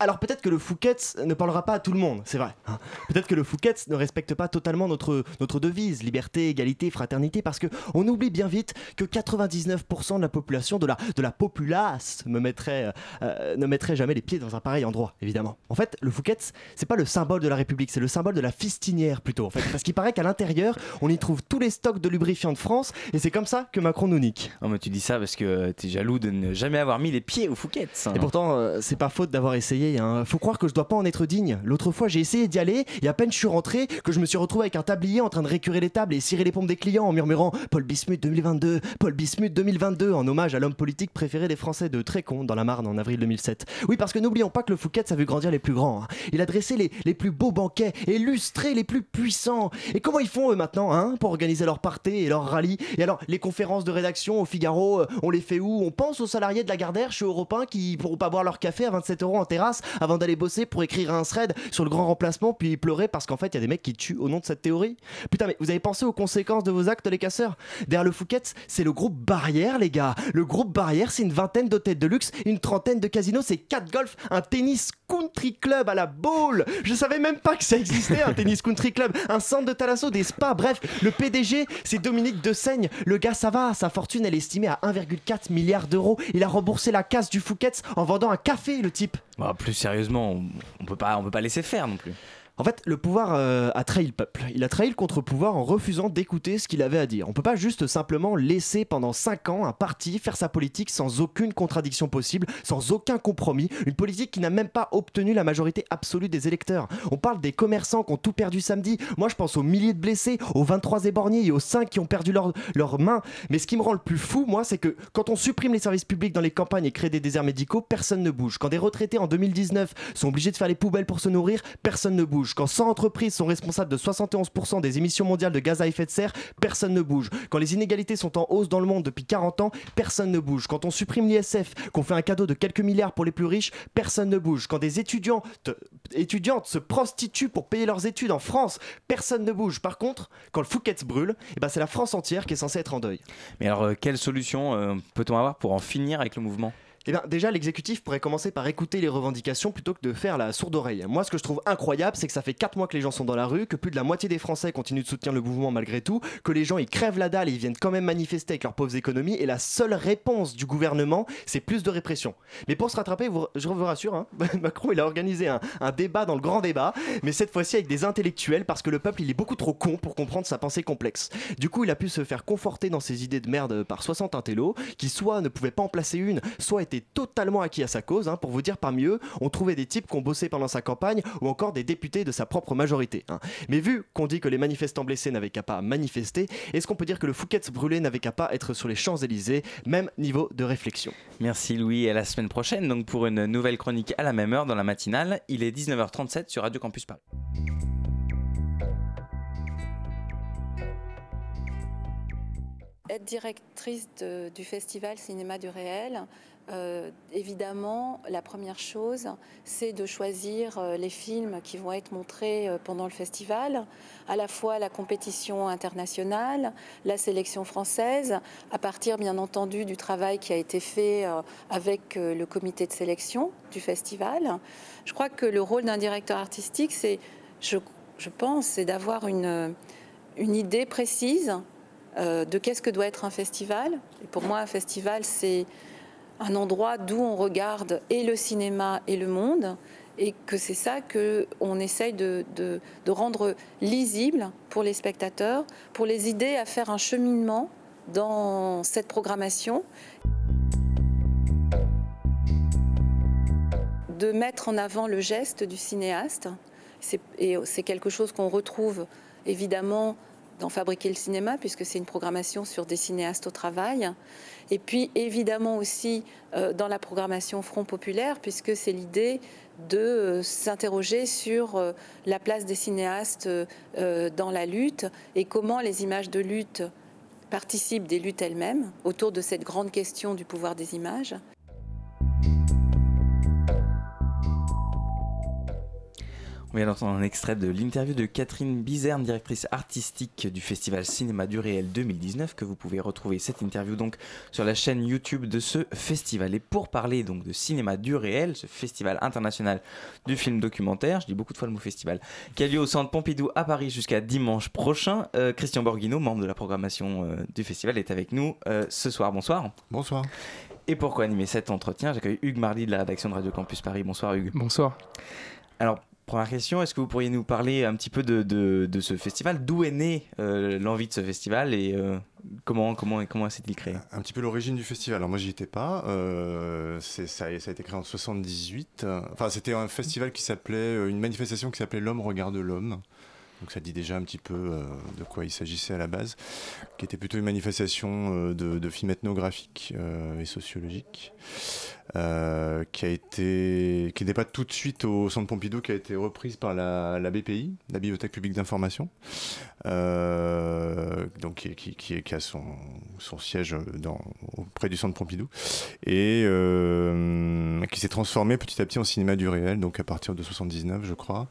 Alors peut-être que le Fouquet's ne parlera pas à tout le monde, c'est vrai. hein. Peut-être que le Fouquet's ne respecte pas totalement notre, notre devise, liberté, égalité, fraternité, parce que on oublie bien vite que 99% de la population, de la, de la populace, me mettrait, euh, ne mettrait jamais les pieds dans un pareil endroit, évidemment. En fait, le Fouquet's, c'est pas le symbole de la République, c'est le symbole de la fistinière plutôt, en fait. Parce qu'il paraît qu'à l'intérieur, on y trouve tous les stocks de lubrifiants de France, et c'est comme ça que Macron nous nique. Oh mais tu dis ça parce que t'es jaloux de ne jamais avoir mis les pieds au Fouquet's. hein. Et pourtant, euh, c'est pas faute d'avoir essayé. Hein. Faut croire que je dois pas en être digne. L'autre fois, j'ai essayé d'y aller, et à peine je suis rentré, que je me suis retrouvé avec un tablier en train de récurer les tables et cirer les pompes des clients en murmurant Paul Bismuth 2022, Paul Bismuth 2022, en hommage à l'homme politique préféré des Français de Trécon dans la Marne en avril 2007. Oui, parce que n'oublions pas que le Fouquet, a vu grandir les plus grands. hein. Il a dressé les, plus beaux banquets et illustré les plus puissants. Et comment ils font eux maintenant hein, pour organiser leurs parties et leurs rallyes? Et alors, les conférences de rédaction au Figaro, euh, on les fait où? On pense aux salariés de la Gardère chez Europe 1 qui pourront pas boire leur café à 27 euros en terrasse? Avant d'aller bosser pour écrire un thread sur le grand remplacement puis pleurer parce qu'en fait il y a des mecs qui tuent au nom de cette théorie Putain, mais vous avez pensé aux conséquences de vos actes, les casseurs? Derrière le Fouquet's, c'est le groupe Barrière, les gars. Le groupe Barrière, c'est une vingtaine d'hôtels de luxe, une trentaine de casinos, c'est 4 golf, un tennis country club à la boule. Je savais même pas que ça existait, un tennis country club, un centre de thalasso, des spas. Bref, le PDG, c'est Dominique de Seigne. Le gars, ça va, sa fortune, elle est estimée à 1,4 milliard d'euros. Il a remboursé la casse du Fouquet's en vendant un café, le type. Bah, plus sérieusement, on, peut pas, on peut pas laisser faire non plus. En fait, le pouvoir euh, a trahi le peuple. Il a trahi le contre-pouvoir en refusant d'écouter ce qu'il avait à dire. On peut pas juste simplement laisser pendant 5 ans un parti faire sa politique sans aucune contradiction possible, sans aucun compromis. Une politique qui n'a même pas obtenu la majorité absolue des électeurs. On parle des commerçants qui ont tout perdu samedi. Moi, je pense aux milliers de blessés, aux 23 éborgnés et aux 5 qui ont perdu leurs mains. Mais ce qui me rend le plus fou, moi, c'est que quand on supprime les services publics dans les campagnes et crée des déserts médicaux, personne ne bouge. Quand des retraités en 2019 sont obligés de faire les poubelles pour se nourrir, personne ne bouge. Quand 100 entreprises sont responsables de 71% des émissions mondiales de gaz à effet de serre, personne ne bouge. Quand les inégalités sont en hausse dans le monde depuis 40 ans, personne ne bouge. Quand on supprime l'ISF, qu'on fait un cadeau de quelques milliards pour les plus riches, personne ne bouge. Quand des étudiantes se prostituent pour payer leurs études en France, personne ne bouge. Par contre, quand le Fouquet's brûle, eh ben c'est la France entière qui est censée être en deuil. Mais alors, euh, quelle solution euh, peut-on avoir pour en finir avec le mouvement? Eh bien, déjà, l'exécutif pourrait commencer par écouter les revendications plutôt que de faire la sourde oreille. Moi, ce que je trouve incroyable, c'est que ça fait 4 mois que les gens sont dans la rue, que plus de la moitié des Français continuent de soutenir le mouvement malgré tout, que les gens ils crèvent la dalle et ils viennent quand même manifester avec leurs pauvres économies, et la seule réponse du gouvernement, c'est plus de répression. Mais pour se rattraper, je vous rassure, hein, Macron il a organisé un, un débat dans le grand débat, mais cette fois-ci avec des intellectuels parce que le peuple il est beaucoup trop con pour comprendre sa pensée complexe. Du coup, il a pu se faire conforter dans ses idées de merde par 60 intellos qui soit ne pouvaient pas en placer une, soit étaient totalement acquis à sa cause. hein. Pour vous dire, parmi eux, on trouvait des types qui ont bossé pendant sa campagne ou encore des députés de sa propre majorité. hein. Mais vu qu'on dit que les manifestants blessés n'avaient qu'à pas manifester, est-ce qu'on peut dire que le Fouquet's brûlé n'avait qu'à pas être sur les Champs-Élysées Même niveau de réflexion? Merci Louis et à la semaine prochaine donc pour une nouvelle chronique à la même heure dans la matinale. Il est 19h37 sur Radio Campus Paris. Être directrice de- du festival Cinéma du Réel, euh, évidemment, la première chose, c'est de choisir euh, les films qui vont être montrés euh, pendant le festival, à la fois la compétition internationale, la sélection française, à partir bien entendu du travail qui a été fait avec le comité de sélection du festival. Je crois que le rôle d'un directeur artistique, c'est, je, pense, c'est d'avoir une, une idée précise de qu'est-ce que doit être un festival. Et pour moi, un festival, c'est un endroit d'où on regarde et le cinéma et le monde, et que c'est ça que on essaye de, de- rendre lisible pour les spectateurs, pour les aider à faire un cheminement dans cette programmation. de mettre en avant le geste du cinéaste. Et c'est quelque chose qu'on retrouve évidemment dans Fabriquer le cinéma, puisque c'est une programmation sur des cinéastes au travail. Et puis évidemment aussi euh, dans la programmation Front Populaire, puisque c'est l'idée de euh, s'interroger sur euh, la place des cinéastes dans la lutte et comment les images de lutte participent des luttes elles-mêmes autour de cette grande question du pouvoir des images. On vient d'entendre un extrait de l'interview de Catherine Bizerne, directrice artistique du Festival Cinéma du Réel 2019, que vous pouvez retrouver cette interview donc sur la chaîne YouTube de ce festival. Et pour parler donc de Cinéma du Réel, ce festival international du film documentaire, je dis beaucoup de fois le mot festival, qui a lieu au Centre Pompidou à Paris jusqu'à dimanche prochain, euh, Christian Borghino, membre de la programmation euh, du festival, est avec nous euh, ce soir. Bonsoir. Bonsoir. Et pour animer cet entretien, j'accueille Hugues Mardy de la rédaction de Radio Campus Paris. Bonsoir Hugues. Bonsoir. Alors, première question, est-ce que vous pourriez nous parler un petit peu de, ce festival? D'où est née euh, l'envie de ce festival et euh, comment, comment, comment s'est-il créé? Un petit peu l'origine du festival. Alors moi j'y étais pas. Euh, ça, a- ça a été créé en 78. Euh, Enfin c'était un festival qui s'appelait, une manifestation qui s'appelait L'homme regarde l'homme. Donc ça dit déjà un petit peu euh, de quoi il s'agissait à la base, qui était plutôt une manifestation euh, de, de films ethnographiques euh, et sociologiques, qui a été, qui n'est pas tout de suite au Centre Pompidou, qui a été reprise par la, BPI, la Bibliothèque publique d'information, donc qui, a son, siège dans, auprès du Centre Pompidou, et qui s'est transformé petit à petit en cinéma du réel, donc à partir de 79, je crois.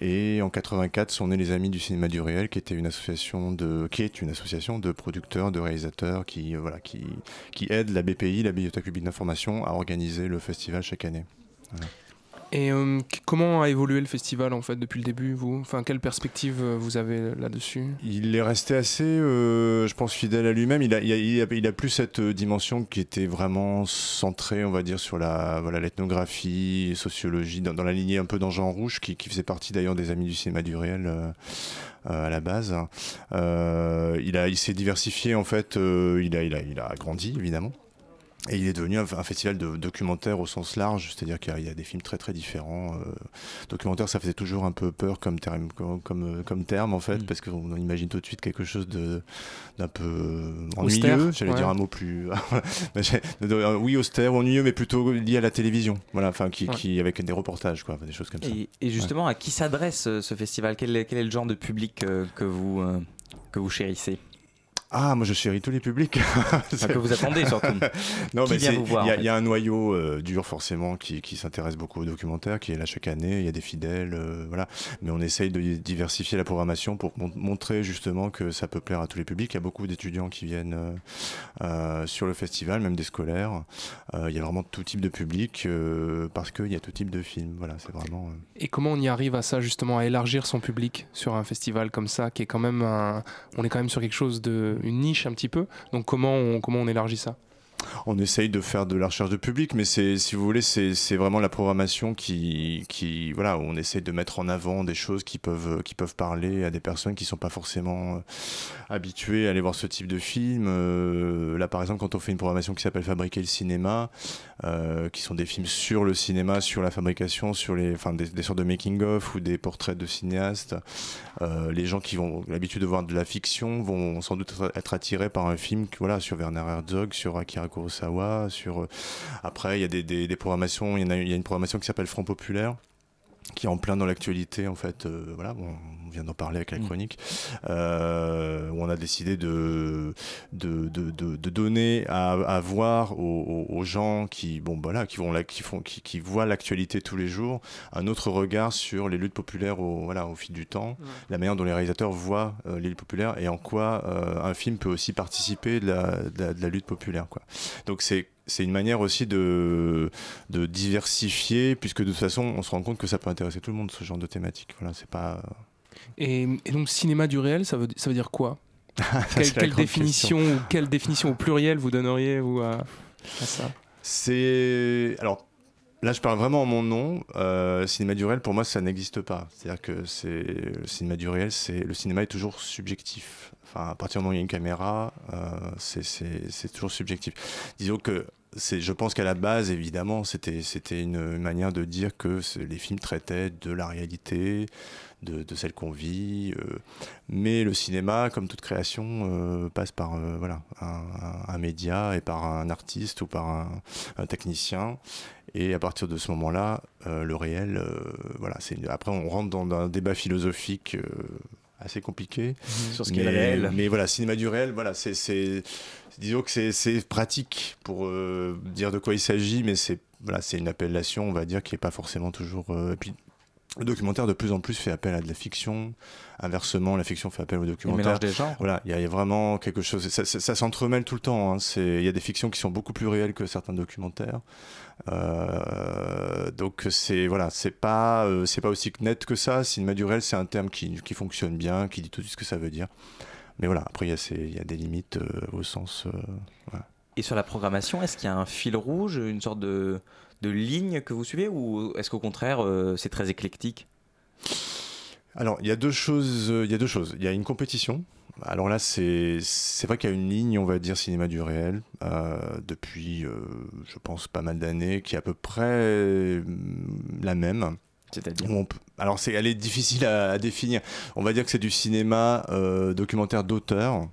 Et en 84 sont nés les Amis du cinéma du réel, qui était une association de, qui est une association de producteurs, de réalisateurs, qui euh, voilà, qui qui aide la BPI, la Bibliothèque publique d'information, à organiser le festival chaque année. Et euh, comment a évolué le festival en fait depuis le début vous? Enfin, quelle perspective euh, vous avez là-dessus? Il est resté assez, euh, je pense, fidèle à lui-même. Il a, il, a, il, a, plus cette dimension qui était vraiment centrée, on va dire, sur la, voilà, l'ethnographie, sociologie, dans, la lignée un peu dans Jean Rouge, qui, faisait partie d'ailleurs des Amis du cinéma du réel à la base. Il a, il s'est diversifié en fait. il a, il a, il a grandi évidemment. Et il est devenu un, un festival de documentaire au sens large, c'est-à-dire qu'il y a- il y, a des films très très différents. Euh, documentaire, ça faisait toujours un peu peur comme terme, comme, comme, comme terme en fait, parce qu'on imagine tout de suite quelque chose de d'un peu euh, ennuyeux. J'allais ouais. dire un mot plus, oui austère, ennuyeux, mais plutôt lié à la télévision. Voilà, enfin qui, Ouais. qui avec des reportages, quoi, des choses comme ça. Et, et justement, à qui s'adresse euh, ce festival? Quel est, quel est le genre de public euh, que, vous, euh, que vous chérissez? Ah, moi je chéris tous les publics. que vous attendez surtout. non, Qui mais vient c'est- vous voir, Il y, a- en fait il y a un noyau euh, dur forcément qui, qui s'intéresse beaucoup aux documentaires, qui est là chaque année. Il y a des fidèles, euh, voilà. Mais on essaye de diversifier la programmation pour mon- montrer justement que ça peut plaire à tous les publics. Il y a beaucoup d'étudiants qui viennent euh, euh, sur le festival, même des scolaires. Euh, il y a vraiment tout type de public euh, parce qu'il y a tout type de films. Voilà, c'est vraiment. euh, Et comment on y arrive à ça justement, à élargir son public sur un festival comme ça, qui est quand même un... On est quand même sur quelque chose de... une niche un petit peu. Donc comment on, comment on élargit ça? On essaye de faire de la recherche de public, mais c'est, si vous voulez, c'est, vraiment la programmation qui, qui, voilà, on essaye de mettre en avant des choses qui peuvent, qui peuvent parler à des personnes qui sont pas forcément euh, habituées à aller voir ce type de film. Euh, là, par exemple, quand on fait une programmation qui s'appelle Fabriquer le cinéma, euh, qui sont des films sur le cinéma, sur la fabrication, sur les, enfin, des, sortes de making-of ou des portraits de cinéastes, les gens qui ont l'habitude de voir de la fiction vont sans doute être- attirés par un film voilà, sur Werner Herzog, sur Akira Kurosawa. Sur, euh, Après, il y a des, des- des programmations, il y, a, il y a une programmation qui s'appelle Front Populaire qui est en plein dans l'actualité en fait euh, voilà on vient d'en parler avec la chronique euh, où on a décidé de de, de, de- de donner à, à voir aux, aux- gens qui bon voilà qui vont là qui font qui, qui voient l'actualité tous les jours un autre regard sur les luttes populaires au voilà au fil du temps la manière dont les réalisateurs voient euh, les luttes populaires et en quoi euh, un film peut aussi participer de la, de la, de la lutte populaire quoi. Donc c'est c'est une manière aussi de, de diversifier, puisque de toute façon, on se rend compte que ça peut intéresser tout le monde, ce genre de thématique. Voilà, c'est pas. et, et donc cinéma du réel, ça veut, ça veut dire quoi? Quelle, définition ou quelle définition au pluriel vous donneriez vous à, à ça? C'est. Alors. Là, je parle vraiment en mon nom. Euh, cinéma du réel, pour moi, ça n'existe pas. C'est-à-dire que c'est le cinéma du réel, c'est le cinéma est toujours subjectif. Enfin, à partir du moment où il y a une caméra, euh, c'est- c'est c'est toujours subjectif. Disons que je pense qu'à la base, évidemment, c'était c'était une manière de dire que les films traitaient de la réalité, de, de celle qu'on vit. euh, mais le cinéma, comme toute création, euh, passe par euh, voilà un, média et par un artiste ou par un, un technicien. Et à partir de ce moment-là, le réel, voilà, c'est une- après on rentre dans un débat philosophique assez compliqué Sur ce qu'est le réel. Mais voilà, cinéma du réel, voilà, c'est disons que c'est, pratique pour euh, dire de quoi il s'agit, mais c'est voilà, c'est une appellation, on va dire, qui est pas forcément toujours. euh, et puis le documentaire de plus en plus fait appel à de la fiction. Inversement, la fiction fait appel au documentaire. mélange des genres. Voilà, il y, a- il y a vraiment quelque chose. Ça, ça- ça s'entremêle tout le temps. hein. Il y a des fictions qui sont beaucoup plus réelles que certains documentaires. Euh, donc c'est voilà, c'est pas c'est pas aussi net que ça. Cinéma du réel, c'est un terme qui, qui fonctionne bien, qui dit tout de suite ce que ça veut dire. Mais voilà, après il y a y, des limites euh, au sens. euh, voilà. Et sur la programmation, est-ce qu'il y a un fil rouge, une sorte de, de ligne que vous suivez ou est-ce qu'au contraire euh, c'est très éclectique? Alors, il y a deux choses. Il y a deux choses. Il y a une compétition. Alors là, c'est vrai qu'il y a une ligne, on va dire, cinéma du réel, euh, depuis, euh, je pense, pas mal d'années, qui est à peu près euh, la même. C'est-à-dire on Alors, elle est difficile à, définir. On va dire que c'est du cinéma euh, documentaire d'auteur.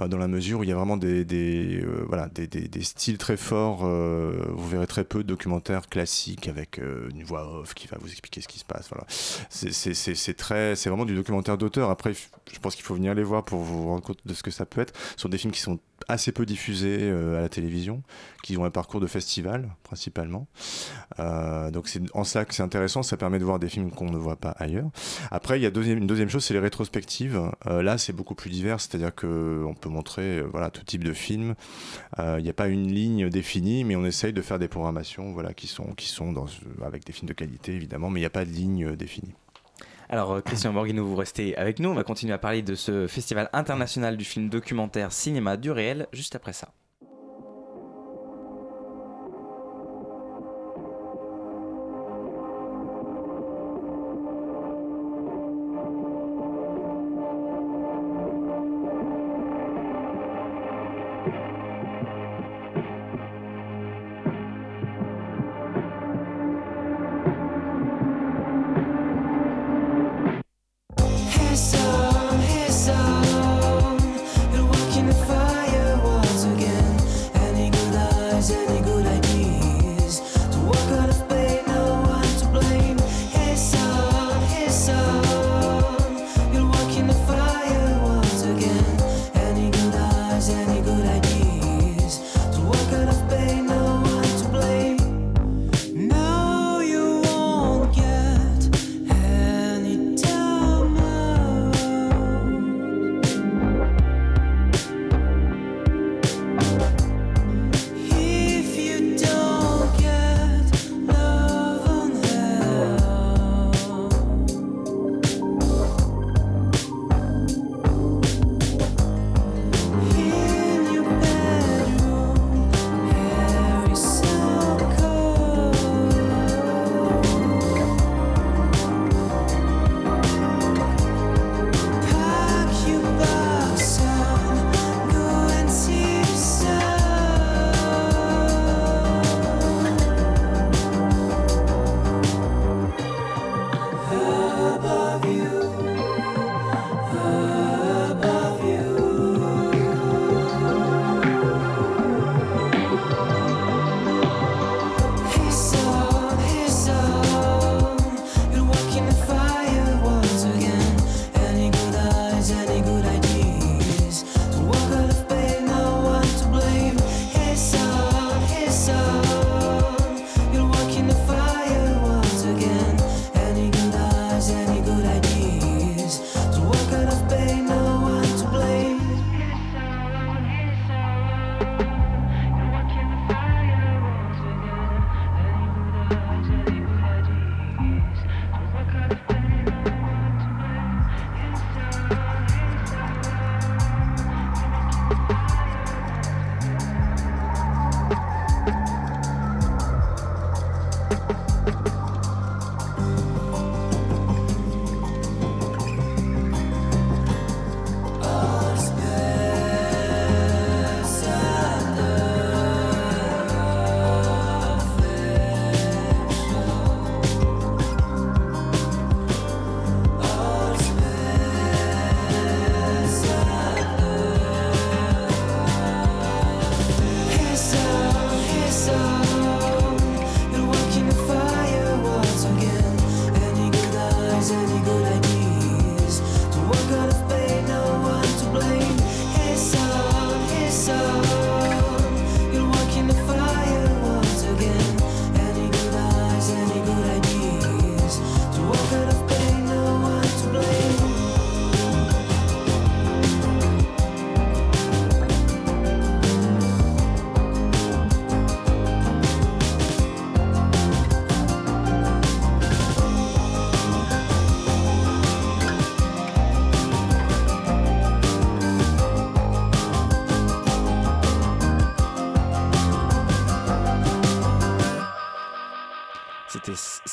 euh, dans la mesure où il y a vraiment des, euh, voilà, des, styles très forts. vous verrez très peu de documentaires classiques avec une voix off qui va vous expliquer ce qui se passe. Voilà. C'est- très, c'est vraiment du documentaire d'auteur. Après, je pense qu'il faut venir les voir pour vous rendre compte de ce que ça peut être. Ce sont des films qui sont assez peu diffusés euh, à la télévision, qui ont un parcours de festival principalement. Euh, donc c'est en ça que c'est intéressant, ça permet de voir des films qu'on ne voit pas ailleurs. Après, il y a une deuxième chose, c'est les rétrospectives. Euh, là, c'est beaucoup plus divers, c'est-à-dire que on peut montrer voilà tout type de films. Euh, Il n'y a pas une ligne définie, mais on essaye de faire des programmations voilà qui sont qui sont avec des films de qualité évidemment, mais il n'y a pas de ligne définie. Alors, euh, Christian Borghino, vous restez avec nous. On va continuer à parler de ce festival international du film documentaire cinéma du réel juste après ça.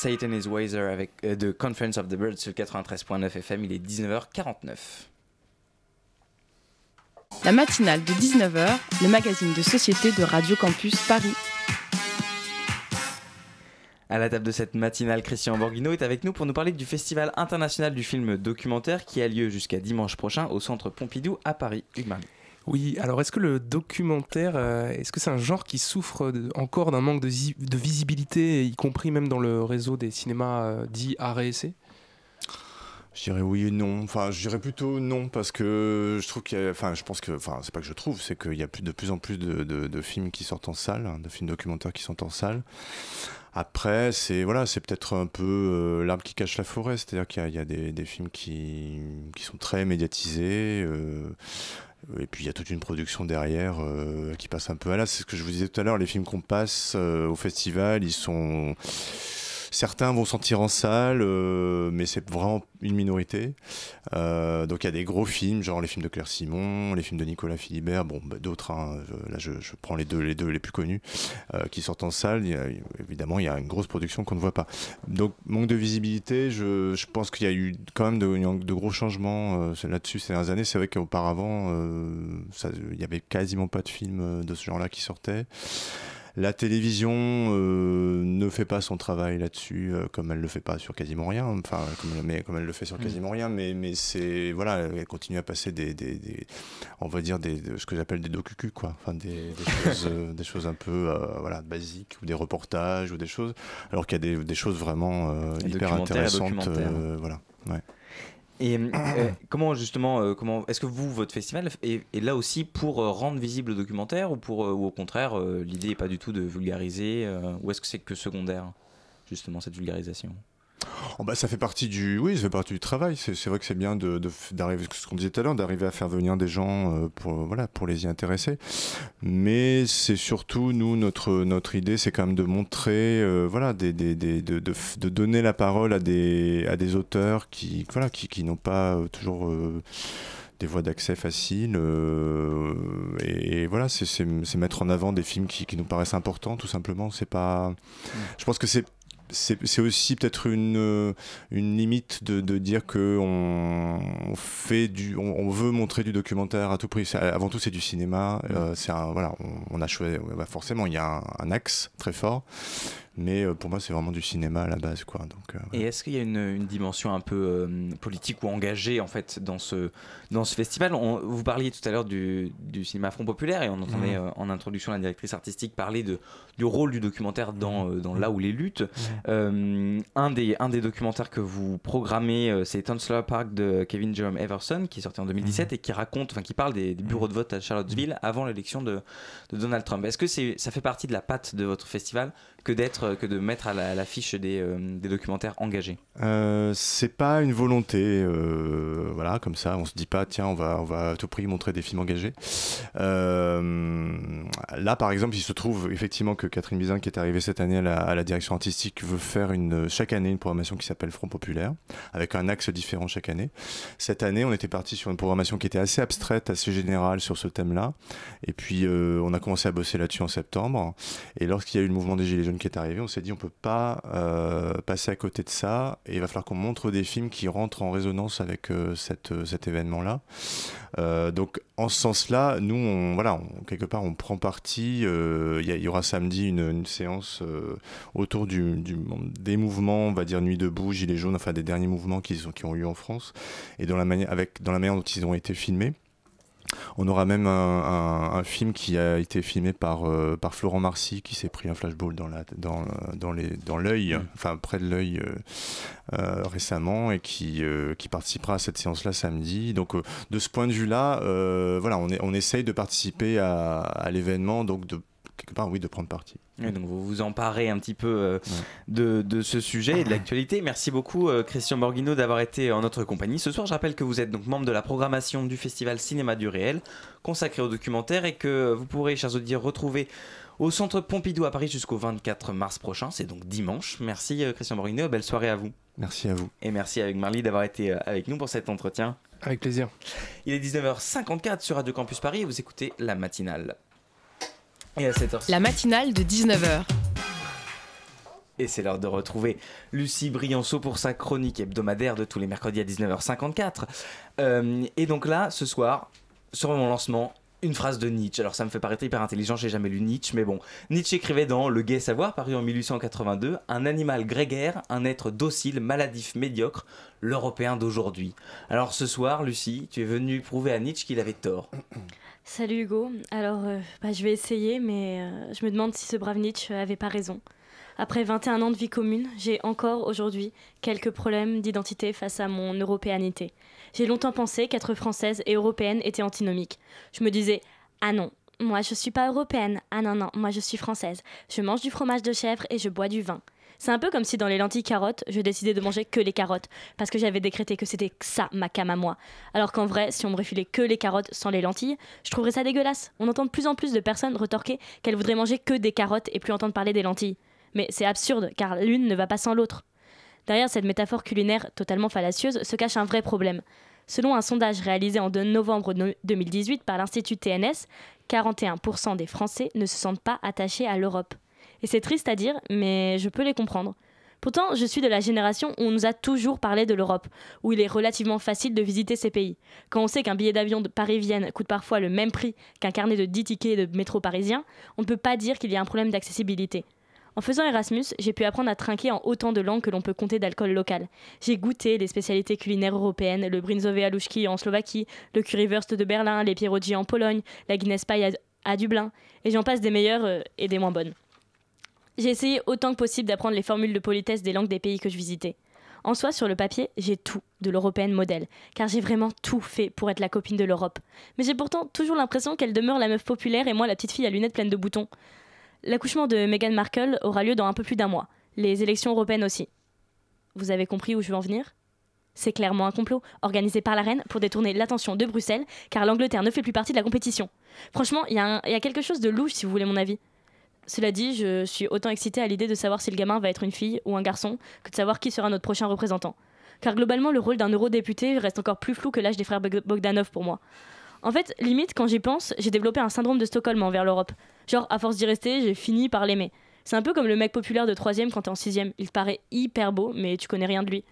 Satan is Wiser avec euh, de Conference of the Birds sur 93.9 FM. Il est 19h49. La matinale de 19h, le magazine de société de Radio Campus Paris. À la table de cette matinale, Christian Borghino est avec nous pour nous parler du Festival international du film documentaire qui a lieu jusqu'à dimanche prochain au Centre Pompidou à Paris. Hugues. Oui, alors est-ce que le documentaire, euh, est-ce que c'est un genre qui souffre encore d'un manque de, visibilité, y compris même dans le réseau des cinémas euh, dits et essai Je dirais oui et non. Enfin, je dirais plutôt non parce que je trouve qu'il y a. Enfin, je pense que. Enfin, c'est pas que je trouve, c'est qu'il y a de plus en plus de, films qui sortent en salle, hein, de films documentaires qui sont en salle. Après, c'est voilà, c'est peut-être un peu euh, l'arbre qui cache la forêt, c'est-à-dire qu'il y a, des, films qui, sont très médiatisés. Et puis il y a toute une production derrière euh, qui passe un peu à l'as. C'est ce que je vous disais tout à l'heure, les films qu'on passe euh, au festival, ils sont Certains vont sortir en salle, euh, mais c'est vraiment une minorité. Euh, donc il y a des gros films, genre les films de Claire Simon, les films de Nicolas Philibert, bon, bah, d'autres, hein, là je, je prends les deux, les deux les plus connus, euh, qui sortent en salle. Il a- évidemment, il y a une grosse production qu'on ne voit pas. Donc manque de visibilité, je, je pense qu'il y a eu quand même de, de gros changements là-dessus ces dernières années. C'est vrai qu'auparavant, il n'y avait quasiment pas de films de ce genre-là qui sortaient. La télévision euh, ne fait pas son travail là-dessus, euh, comme elle le fait pas sur quasiment rien. Enfin, comme, mais, comme elle le fait sur Mm. quasiment rien, mais, mais c'est voilà, elle continue à passer des, des, des- on va dire des, de- ce que j'appelle des docucus quoi, enfin des, des choses, euh, des choses un peu euh, voilà basiques ou des reportages ou des choses, alors qu'il y a des, des choses vraiment euh, hyper intéressantes, euh, voilà. Ouais. Et euh, comment justement, euh, comment est-ce que vous, votre festival est, là aussi pour euh, rendre visible le documentaire ou pour, ou au contraire, l'idée n'est pas du tout de vulgariser, ou est-ce que c'est que secondaire justement cette vulgarisation? Oh, bah, ça fait partie du, oui, ça fait partie du travail. C'est vrai que c'est bien de, d'arriver, ce qu'on disait tout à l'heure, d'arriver à faire venir des gens euh, pour, voilà, pour les y intéresser. Mais c'est surtout nous notre notre idée, c'est quand même de montrer, euh, voilà, des, des, des- de, de, de donner la parole à des à des auteurs qui, voilà, qui, qui n'ont pas euh, toujours euh, des voies d'accès faciles. euh, et, et voilà, c'est, mettre en avant des films qui, qui nous paraissent importants, tout simplement. C'est pas. Je pense que c'est c'est c'est aussi peut-être une, euh, une limite de, de dire que on, fait du on, on veut montrer du documentaire à tout prix. Avant tout c'est du cinéma. Euh, c'est un voilà on, on a choisi bah, forcément il y a un, un axe très fort mais euh, pour moi c'est vraiment du cinéma à la base quoi. Donc euh, Et est-ce qu'il y a une, une dimension un peu euh, politique ou engagée en fait dans ce, dans ce festival? On- Vous parliez tout à l'heure du, du cinéma Front Populaire et on entendait euh, en introduction la directrice artistique parler de, du rôle du documentaire dans, euh, dans là où les luttes. Euh, un, des, un des documentaires que vous programmez, c'est Tonsler Park de Kevin Jerome Everson qui est sorti en 2017 Mhm. et qui raconte, enfin qui parle des, des bureaux de vote à Charlottesville avant l'élection de, de Donald Trump. Est-ce que c'est, ça fait partie de la patte de votre festival? Que d'être, que de mettre à la- à l'affiche des, euh, des documentaires engagés Euh, c'est pas une volonté, euh, voilà, comme ça, on se dit pas, tiens, on va, on va à tout prix montrer des films engagés. Euh, là, par exemple, il se trouve effectivement que Catherine Bizin, qui est arrivée cette année à la, à la direction artistique, veut faire une, chaque année une programmation qui s'appelle Front Populaire, avec un axe différent chaque année. Cette année, on était parti sur une programmation qui était assez abstraite, assez générale sur ce thème-là. Et puis, euh, on a commencé à bosser là-dessus en septembre. Et lorsqu'il y a eu le mouvement des Gilets jaunes qui est arrivé, on s'est dit, on peut pas euh, passer à côté de ça. Et il va falloir qu'on montre des films qui rentrent en résonance avec euh, euh, cet événement-là. Donc, en ce sens-là, nous, on, voilà, quelque part, on prend parti. Il y, aura samedi une, séance autour des mouvements, on va dire Nuit debout, Gilets jaunes, enfin des derniers mouvements qui ont eu en France, et dans la, manière, avec, dans la manière dont ils ont été filmés. On aura même un, un- un film qui a été filmé par, euh, par Florent Marcy, qui s'est pris un flashball dans la- dans, dans les- dans l'œil, enfin près de l'œil euh, euh, récemment, et qui, qui participera à cette séance-là samedi. Donc de ce point de vue-là, voilà, on, est, on essaye de participer à, à l'événement, donc de quelque part, oui, de prendre parti. Donc vous vous emparez un petit peu euh, de, de ce sujet et de l'actualité. Merci beaucoup euh, Christian Borghino d'avoir été en notre compagnie. Ce soir, je rappelle que vous êtes donc membre de la programmation du festival Cinéma du Réel, consacré au documentaire et que vous pourrez, chers auditeurs, retrouver au centre Pompidou à Paris jusqu'au 24 mars prochain. C'est donc dimanche. Merci euh, Christian Borghino. Belle soirée à vous. Merci à vous. Et merci avec Marly d'avoir été euh, avec nous pour cet entretien. Avec plaisir. Il est 19h54 sur Radio Campus Paris et vous écoutez la matinale. Et à cette heure La matinale de 19h. Et c'est l'heure de retrouver Lucie Brianceau pour sa chronique hebdomadaire de tous les mercredis à 19h54. Euh, et donc là, ce soir, sur mon lancement, une phrase de Nietzsche. Alors ça me fait paraître hyper intelligent, j'ai jamais lu Nietzsche, mais bon. Nietzsche écrivait dans Le Gai Savoir, paru en 1882, Un animal grégaire, un être docile, maladif, médiocre, l'Européen d'aujourd'hui. Alors ce soir, Lucie, tu es venue prouver à Nietzsche qu'il avait tort. Salut Hugo. Alors, euh, bah, je vais essayer, mais euh, je me demande si ce brave Nietzsche avait pas raison. Après 21 ans de vie commune, j'ai encore aujourd'hui quelques problèmes d'identité face à mon européanité. J'ai longtemps pensé qu'être française et européenne était antinomique. Je me disais Ah non, moi je suis pas européenne. Ah non, non, moi je suis française. Je mange du fromage de chèvre et je bois du vin. C'est un peu comme si dans les lentilles carottes, je décidais de manger que les carottes, parce que j'avais décrété que c'était ça ma cam à moi. Alors qu'en vrai, si on me refilait que les carottes sans les lentilles, je trouverais ça dégueulasse. On entend de plus en plus de personnes retorquer qu'elles voudraient manger que des carottes et plus entendre parler des lentilles. Mais c'est absurde, car l'une ne va pas sans l'autre. Derrière cette métaphore culinaire totalement fallacieuse se cache un vrai problème. Selon un sondage réalisé en novembre 2018 par l'Institut TNS, 41% des Français ne se sentent pas attachés à l'Europe. Et c'est triste à dire, mais je peux les comprendre. Pourtant, je suis de la génération où on nous a toujours parlé de l'Europe, où il est relativement facile de visiter ces pays. Quand on sait qu'un billet d'avion de Paris-Vienne coûte parfois le même prix qu'un carnet de 10 tickets de métro parisien, on ne peut pas dire qu'il y a un problème d'accessibilité. En faisant Erasmus, j'ai pu apprendre à trinquer en autant de langues que l'on peut compter d'alcool local. J'ai goûté les spécialités culinaires européennes, le brinzové alushki en Slovaquie, le currywurst de Berlin, les pierogi en Pologne, la Guinness Pie à, Dublin, et j'en passe des meilleures euh, et des moins bonnes. J'ai essayé autant que possible d'apprendre les formules de politesse des langues des pays que je visitais. En soi, sur le papier, j'ai tout de l'européenne modèle, car j'ai vraiment tout fait pour être la copine de l'Europe. Mais j'ai pourtant toujours l'impression qu'elle demeure la meuf populaire et moi la petite fille à lunettes pleines de boutons. L'accouchement de Meghan Markle aura lieu dans un peu plus d'un mois. Les élections européennes aussi. Vous avez compris où je veux en venir? C'est clairement un complot organisé par la reine pour détourner l'attention de Bruxelles, car l'Angleterre ne fait plus partie de la compétition. Franchement, il y, a quelque chose de louche si vous voulez mon avis. Cela dit, je suis autant excitée à l'idée de savoir si le gamin va être une fille ou un garçon que de savoir qui sera notre prochain représentant. Car globalement, le rôle d'un eurodéputé reste encore plus flou que l'âge des frères Bogdanov pour moi. En fait, limite, quand j'y pense, j'ai développé un syndrome de Stockholm envers l'Europe. Genre, à force d'y rester, j'ai fini par l'aimer. C'est un peu comme le mec populaire de 3 quand t'es en 6 Il paraît hyper beau, mais tu connais rien de lui.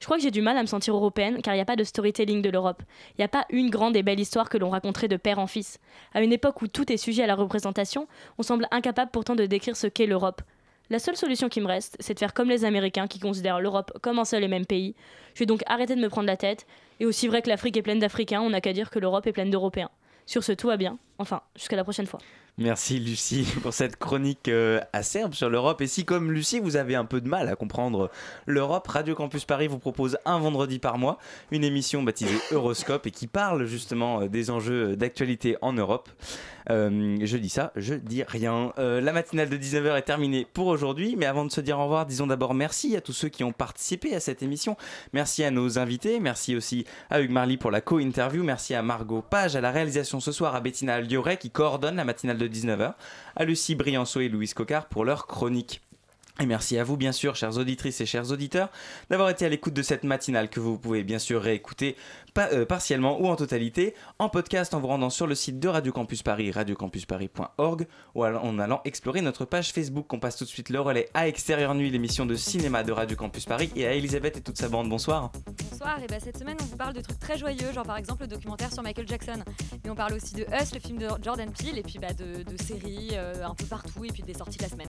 Je crois que j'ai du mal à me sentir européenne car il n'y a pas de storytelling de l'Europe. Il n'y a pas une grande et belle histoire que l'on raconterait de père en fils. À une époque où tout est sujet à la représentation, on semble incapable pourtant de décrire ce qu'est l'Europe. La seule solution qui me reste, c'est de faire comme les Américains qui considèrent l'Europe comme un seul et même pays. Je vais donc arrêter de me prendre la tête. Et aussi vrai que l'Afrique est pleine d'Africains, on n'a qu'à dire que l'Europe est pleine d'Européens. Sur ce, tout va bien. Enfin, jusqu'à la prochaine fois. Merci Lucie pour cette chronique euh, acerbe sur l'Europe. Et si comme Lucie, vous avez un peu de mal à comprendre l'Europe, Radio Campus Paris vous propose un vendredi par mois une émission baptisée Euroscope et qui parle justement euh, des enjeux d'actualité en Europe. Euh, je dis ça, je dis rien. la matinale de 19h est terminée pour aujourd'hui, mais avant de se dire au revoir, disons d'abord merci à tous ceux qui ont participé à cette émission. Merci à nos invités, merci aussi à Hugues Marly pour la co-interview, merci à Margot Page à la réalisation ce soir, à Bettina Lioret qui coordonne la matinale de 19h, à Lucie Brianceau et Louise Cocard pour leur chronique. Et merci à vous, bien sûr, chères auditrices et chers auditeurs, d'avoir été à l'écoute de cette matinale que vous pouvez bien sûr réécouter euh, partiellement ou en totalité en podcast en vous rendant sur le site de Radio Campus Paris, radiocampusparis.org, ou en allant explorer notre page Facebook. On passe tout de suite le relais à Extérieur Nuit, l'émission de cinéma de Radio Campus Paris, et à Elisabeth et toute sa bande. Bonsoir. Bonsoir, et bah cette semaine on vous parle de trucs très joyeux, genre par exemple le documentaire sur Michael Jackson. Mais on parle aussi de Us, le film de Jordan Peele, et puis bah, de, séries euh, un peu partout, et puis des sorties de la semaine.